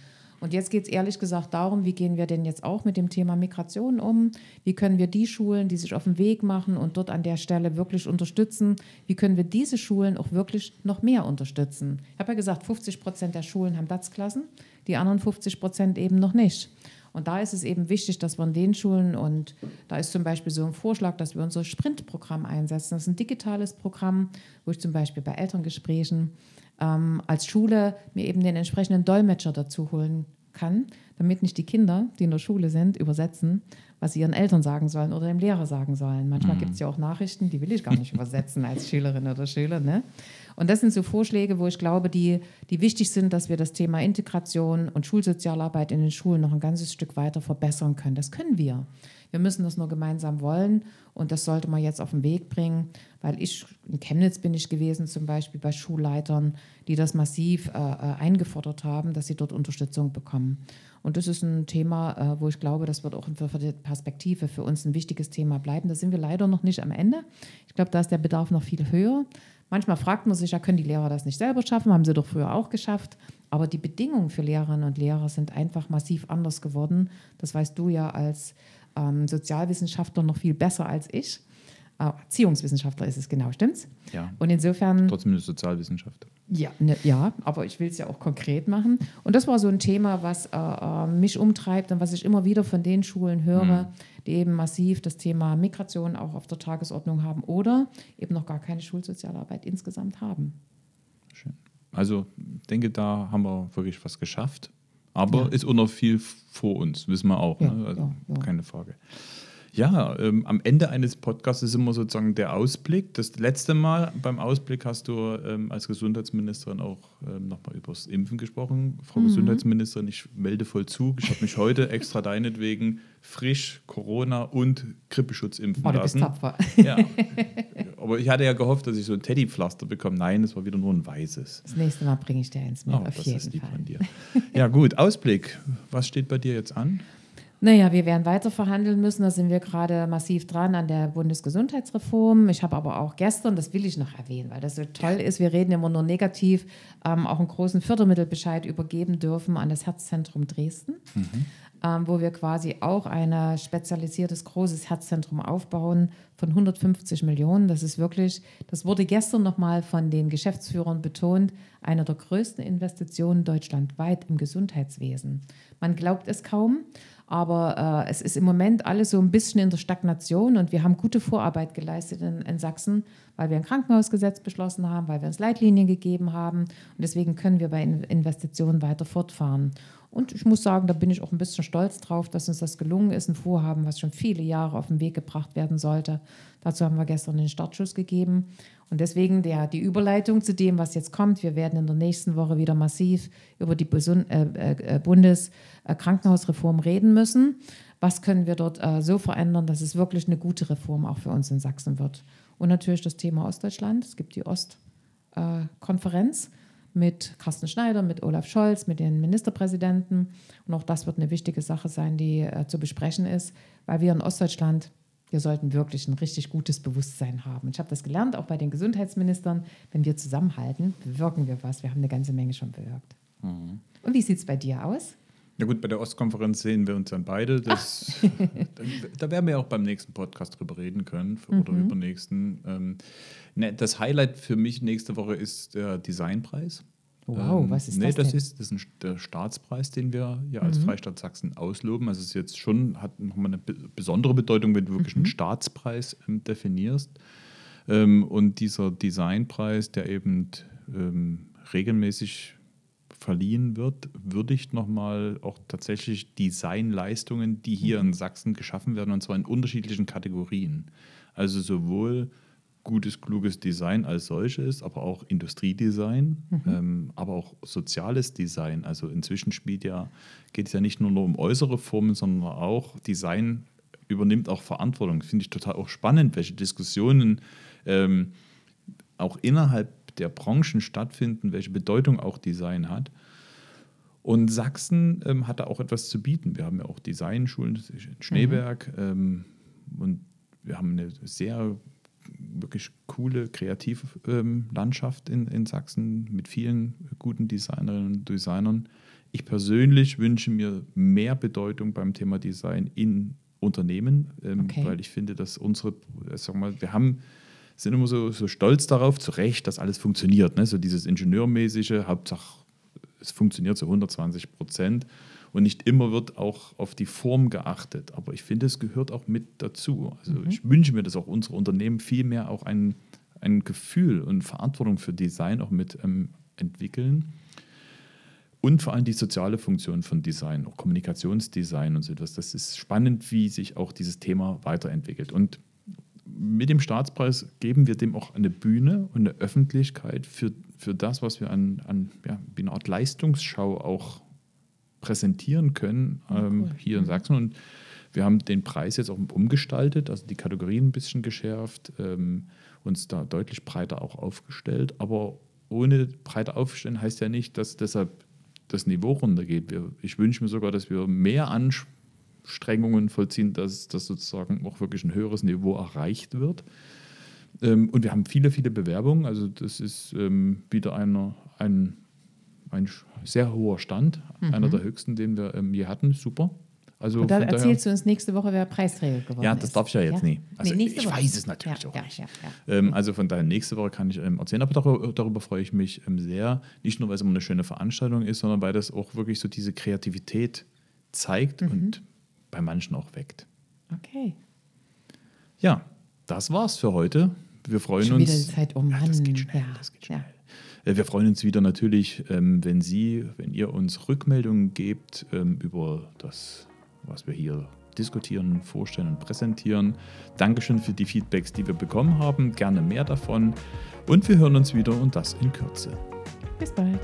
Und jetzt geht es ehrlich gesagt darum, wie gehen wir denn jetzt auch mit dem Thema Migration um? Wie können wir die Schulen, die sich auf den Weg machen und dort an der Stelle wirklich unterstützen, wie können wir diese Schulen auch wirklich noch mehr unterstützen? Ich habe ja gesagt, 50 Prozent der Schulen haben DATS-Klassen, die anderen 50 Prozent eben noch nicht. Und da ist es eben wichtig, dass wir in den Schulen, und da ist zum Beispiel so ein Vorschlag, dass wir unser Sprint-Programm einsetzen. Das ist ein digitales Programm, wo ich zum Beispiel bei Elterngesprächen ähm, als Schule mir eben den entsprechenden Dolmetscher dazu holen kann, damit nicht die Kinder, die in der Schule sind, übersetzen, was sie ihren Eltern sagen sollen oder dem Lehrer sagen sollen. Manchmal mhm. gibt es ja auch Nachrichten, die will ich gar nicht übersetzen als Schülerin oder Schüler. Ne? Und das sind so Vorschläge, wo ich glaube, die, die wichtig sind, dass wir das Thema Integration und Schulsozialarbeit in den Schulen noch ein ganzes Stück weiter verbessern können. Das können wir. Wir müssen das nur gemeinsam wollen und das sollte man jetzt auf den Weg bringen, weil ich, in Chemnitz bin ich gewesen, zum Beispiel bei Schulleitern, die das massiv äh, äh eingefordert haben, dass sie dort Unterstützung bekommen. Und das ist ein Thema, äh, wo ich glaube, das wird auch die Perspektive für uns ein wichtiges Thema bleiben. Da sind wir leider noch nicht am Ende. Ich glaube, da ist der Bedarf noch viel höher. Manchmal fragt man sich, ja, können die Lehrer das nicht selber schaffen? Haben sie doch früher auch geschafft. Aber die Bedingungen für Lehrerinnen und Lehrer sind einfach massiv anders geworden. Das weißt du ja als ähm, Sozialwissenschaftler noch viel besser als ich. Äh, Erziehungswissenschaftler ist es genau, stimmt's? Ja. Und insofern. Trotzdem eine Sozialwissenschaft. Ja, ne, ja, aber ich will es ja auch konkret machen. Und das war so ein Thema, was äh, äh, mich umtreibt und was ich immer wieder von den Schulen höre, mhm. die eben massiv das Thema Migration auch auf der Tagesordnung haben oder eben noch gar keine Schulsozialarbeit insgesamt haben. Schön. Also ich denke, da haben wir wirklich was geschafft. Aber ja. ist auch noch viel vor uns, wissen wir auch. Ja, ne? also ja, keine Frage. Ja, ähm, am Ende eines Podcasts ist immer sozusagen der Ausblick. Das letzte Mal beim Ausblick hast du ähm, als Gesundheitsministerin auch ähm, nochmal über das Impfen gesprochen. Frau mhm. Gesundheitsministerin, ich melde voll zu. Ich habe mich heute extra deinetwegen frisch Corona und Grippeschutz impfen oh, du lassen. Bist tapfer. Ja. Aber ich hatte ja gehofft, dass ich so ein Teddypflaster bekomme. Nein, es war wieder nur ein weißes. Das nächste Mal bringe ich dir eins mit, oh, auf jeden Fall. Ja, gut. Ausblick. Was steht bei dir jetzt an? Naja, wir werden weiter verhandeln müssen. Da sind wir gerade massiv dran an der Bundesgesundheitsreform. Ich habe aber auch gestern, das will ich noch erwähnen, weil das so toll ist, wir reden immer nur negativ, ähm, auch einen großen Fördermittelbescheid übergeben dürfen an das Herzzentrum Dresden. Mhm. Ähm, wo wir quasi auch ein spezialisiertes großes Herzzentrum aufbauen von 150 Millionen. Das ist wirklich, das wurde gestern nochmal von den Geschäftsführern betont, eine der größten Investitionen deutschlandweit im Gesundheitswesen. Man glaubt es kaum, aber äh, es ist im Moment alles so ein bisschen in der Stagnation und wir haben gute Vorarbeit geleistet in, in, Sachsen, weil wir ein Krankenhausgesetz beschlossen haben, weil wir uns Leitlinien gegeben haben und deswegen können wir bei Investitionen weiter fortfahren. Und ich muss sagen, da bin ich auch ein bisschen stolz drauf, dass uns das gelungen ist, ein Vorhaben, was schon viele Jahre auf den Weg gebracht werden sollte. Dazu haben wir gestern den Startschuss gegeben. Und deswegen der, die Überleitung zu dem, was jetzt kommt. Wir werden in der nächsten Woche wieder massiv über die äh, äh, Bundeskrankenhausreform reden müssen. Was können wir dort äh, so verändern, dass es wirklich eine gute Reform auch für uns in Sachsen wird? Und natürlich das Thema Ostdeutschland. Es gibt die Ostkonferenz mit Carsten Schneider, mit Olaf Scholz, mit den Ministerpräsidenten. Und auch das wird eine wichtige Sache sein, die äh, zu besprechen ist, weil wir in Ostdeutschland, wir sollten wirklich ein richtig gutes Bewusstsein haben. Ich habe das gelernt, auch bei den Gesundheitsministern, wenn wir zusammenhalten, bewirken wir was. Wir haben eine ganze Menge schon bewirkt. Mhm. Und wie sieht es bei dir aus? Ja gut, bei der Ostkonferenz sehen wir uns dann beide. Das, <laughs> da, da, werden wir auch beim nächsten Podcast drüber reden können oder mhm. übernächsten. Ähm, ne, das Highlight für mich nächste Woche ist der Designpreis. Wow, ähm, was ist nee, das? Das denn? ist, das ist ein, der Staatspreis, den wir ja als mhm. Freistaat Sachsen ausloben. Also es ist jetzt schon, hat nochmal eine besondere Bedeutung, wenn du wirklich mhm. einen Staatspreis ähm, definierst. Ähm, und dieser Designpreis, der eben ähm, regelmäßig verliehen wird, würdigt nochmal auch tatsächlich Designleistungen, die hier mhm. in Sachsen geschaffen werden, und zwar in unterschiedlichen Kategorien. Also sowohl gutes, kluges Design als solches, aber auch Industriedesign, mhm. ähm, aber auch soziales Design. Also inzwischen spielt ja, geht es ja nicht nur, nur um äußere Formen, sondern auch Design übernimmt auch Verantwortung. Finde ich total auch spannend, welche Diskussionen ähm, auch innerhalb der Branchen stattfinden, welche Bedeutung auch Design hat. Und Sachsen ähm, hat da auch etwas zu bieten. Wir haben ja auch Designschulen in Schneeberg mhm. ähm, und wir haben eine sehr wirklich coole Kreativlandschaft ähm, in, in Sachsen mit vielen guten Designerinnen und Designern. Ich persönlich wünsche mir mehr Bedeutung beim Thema Design in Unternehmen, ähm, okay. weil ich finde, dass unsere, äh, sag mal, wir haben sind immer so, so stolz darauf, zu Recht, dass alles funktioniert. Ne? So dieses Ingenieurmäßige, Hauptsache es funktioniert zu 120 Prozent. Und nicht immer wird auch auf die Form geachtet. Aber ich finde, es gehört auch mit dazu. Also mhm. ich wünsche mir, dass auch unsere Unternehmen viel mehr auch ein, ein Gefühl und Verantwortung für Design auch mit ähm, entwickeln. Und vor allem die soziale Funktion von Design, auch Kommunikationsdesign und so etwas. Das ist spannend, wie sich auch dieses Thema weiterentwickelt. Und mit dem Staatspreis geben wir dem auch eine Bühne und eine Öffentlichkeit für, für das, was wir an, an ja, wie eine Art Leistungsschau auch präsentieren können ähm, cool. hier in Sachsen. Und wir haben den Preis jetzt auch umgestaltet, also die Kategorien ein bisschen geschärft, ähm, uns da deutlich breiter auch aufgestellt. Aber ohne breiter aufstellen heißt ja nicht, dass deshalb das Niveau runtergeht. Wir, ich wünsche mir sogar, dass wir mehr Anstrengungen vollziehen, dass das sozusagen auch wirklich ein höheres Niveau erreicht wird. Ähm, und wir haben viele, viele Bewerbungen. Also das ist ähm, wieder einer, ein ein sehr hoher Stand, mhm. einer der höchsten, den wir ähm, je hatten. Super. Also Und dann erzählst daher, du uns nächste Woche, wer Preisträger geworden ist. Ja, das darf ich ja jetzt ja? nie. Also nee, ich Woche. weiß es natürlich ja, auch ja, nicht. Ähm, also von daher, nächste Woche kann ich ähm, erzählen, aber darüber, darüber, freue ich mich ähm, sehr. Nicht nur, weil es immer eine schöne Veranstaltung ist, sondern weil das auch wirklich so diese Kreativität zeigt mhm. und bei manchen auch weckt. Okay. Ja, das war's für heute. Wir freuen Schon uns. Wieder die Zeit um ja, das geht schnell. das geht schnell. Äh, wir freuen uns wieder natürlich, ähm, wenn Sie, wenn ihr uns Rückmeldungen gebt ähm, über das, was wir hier diskutieren, vorstellen und präsentieren. Dankeschön für die Feedbacks, die wir bekommen haben. Gerne mehr davon. Und wir hören uns wieder und das in Kürze. Bis bald.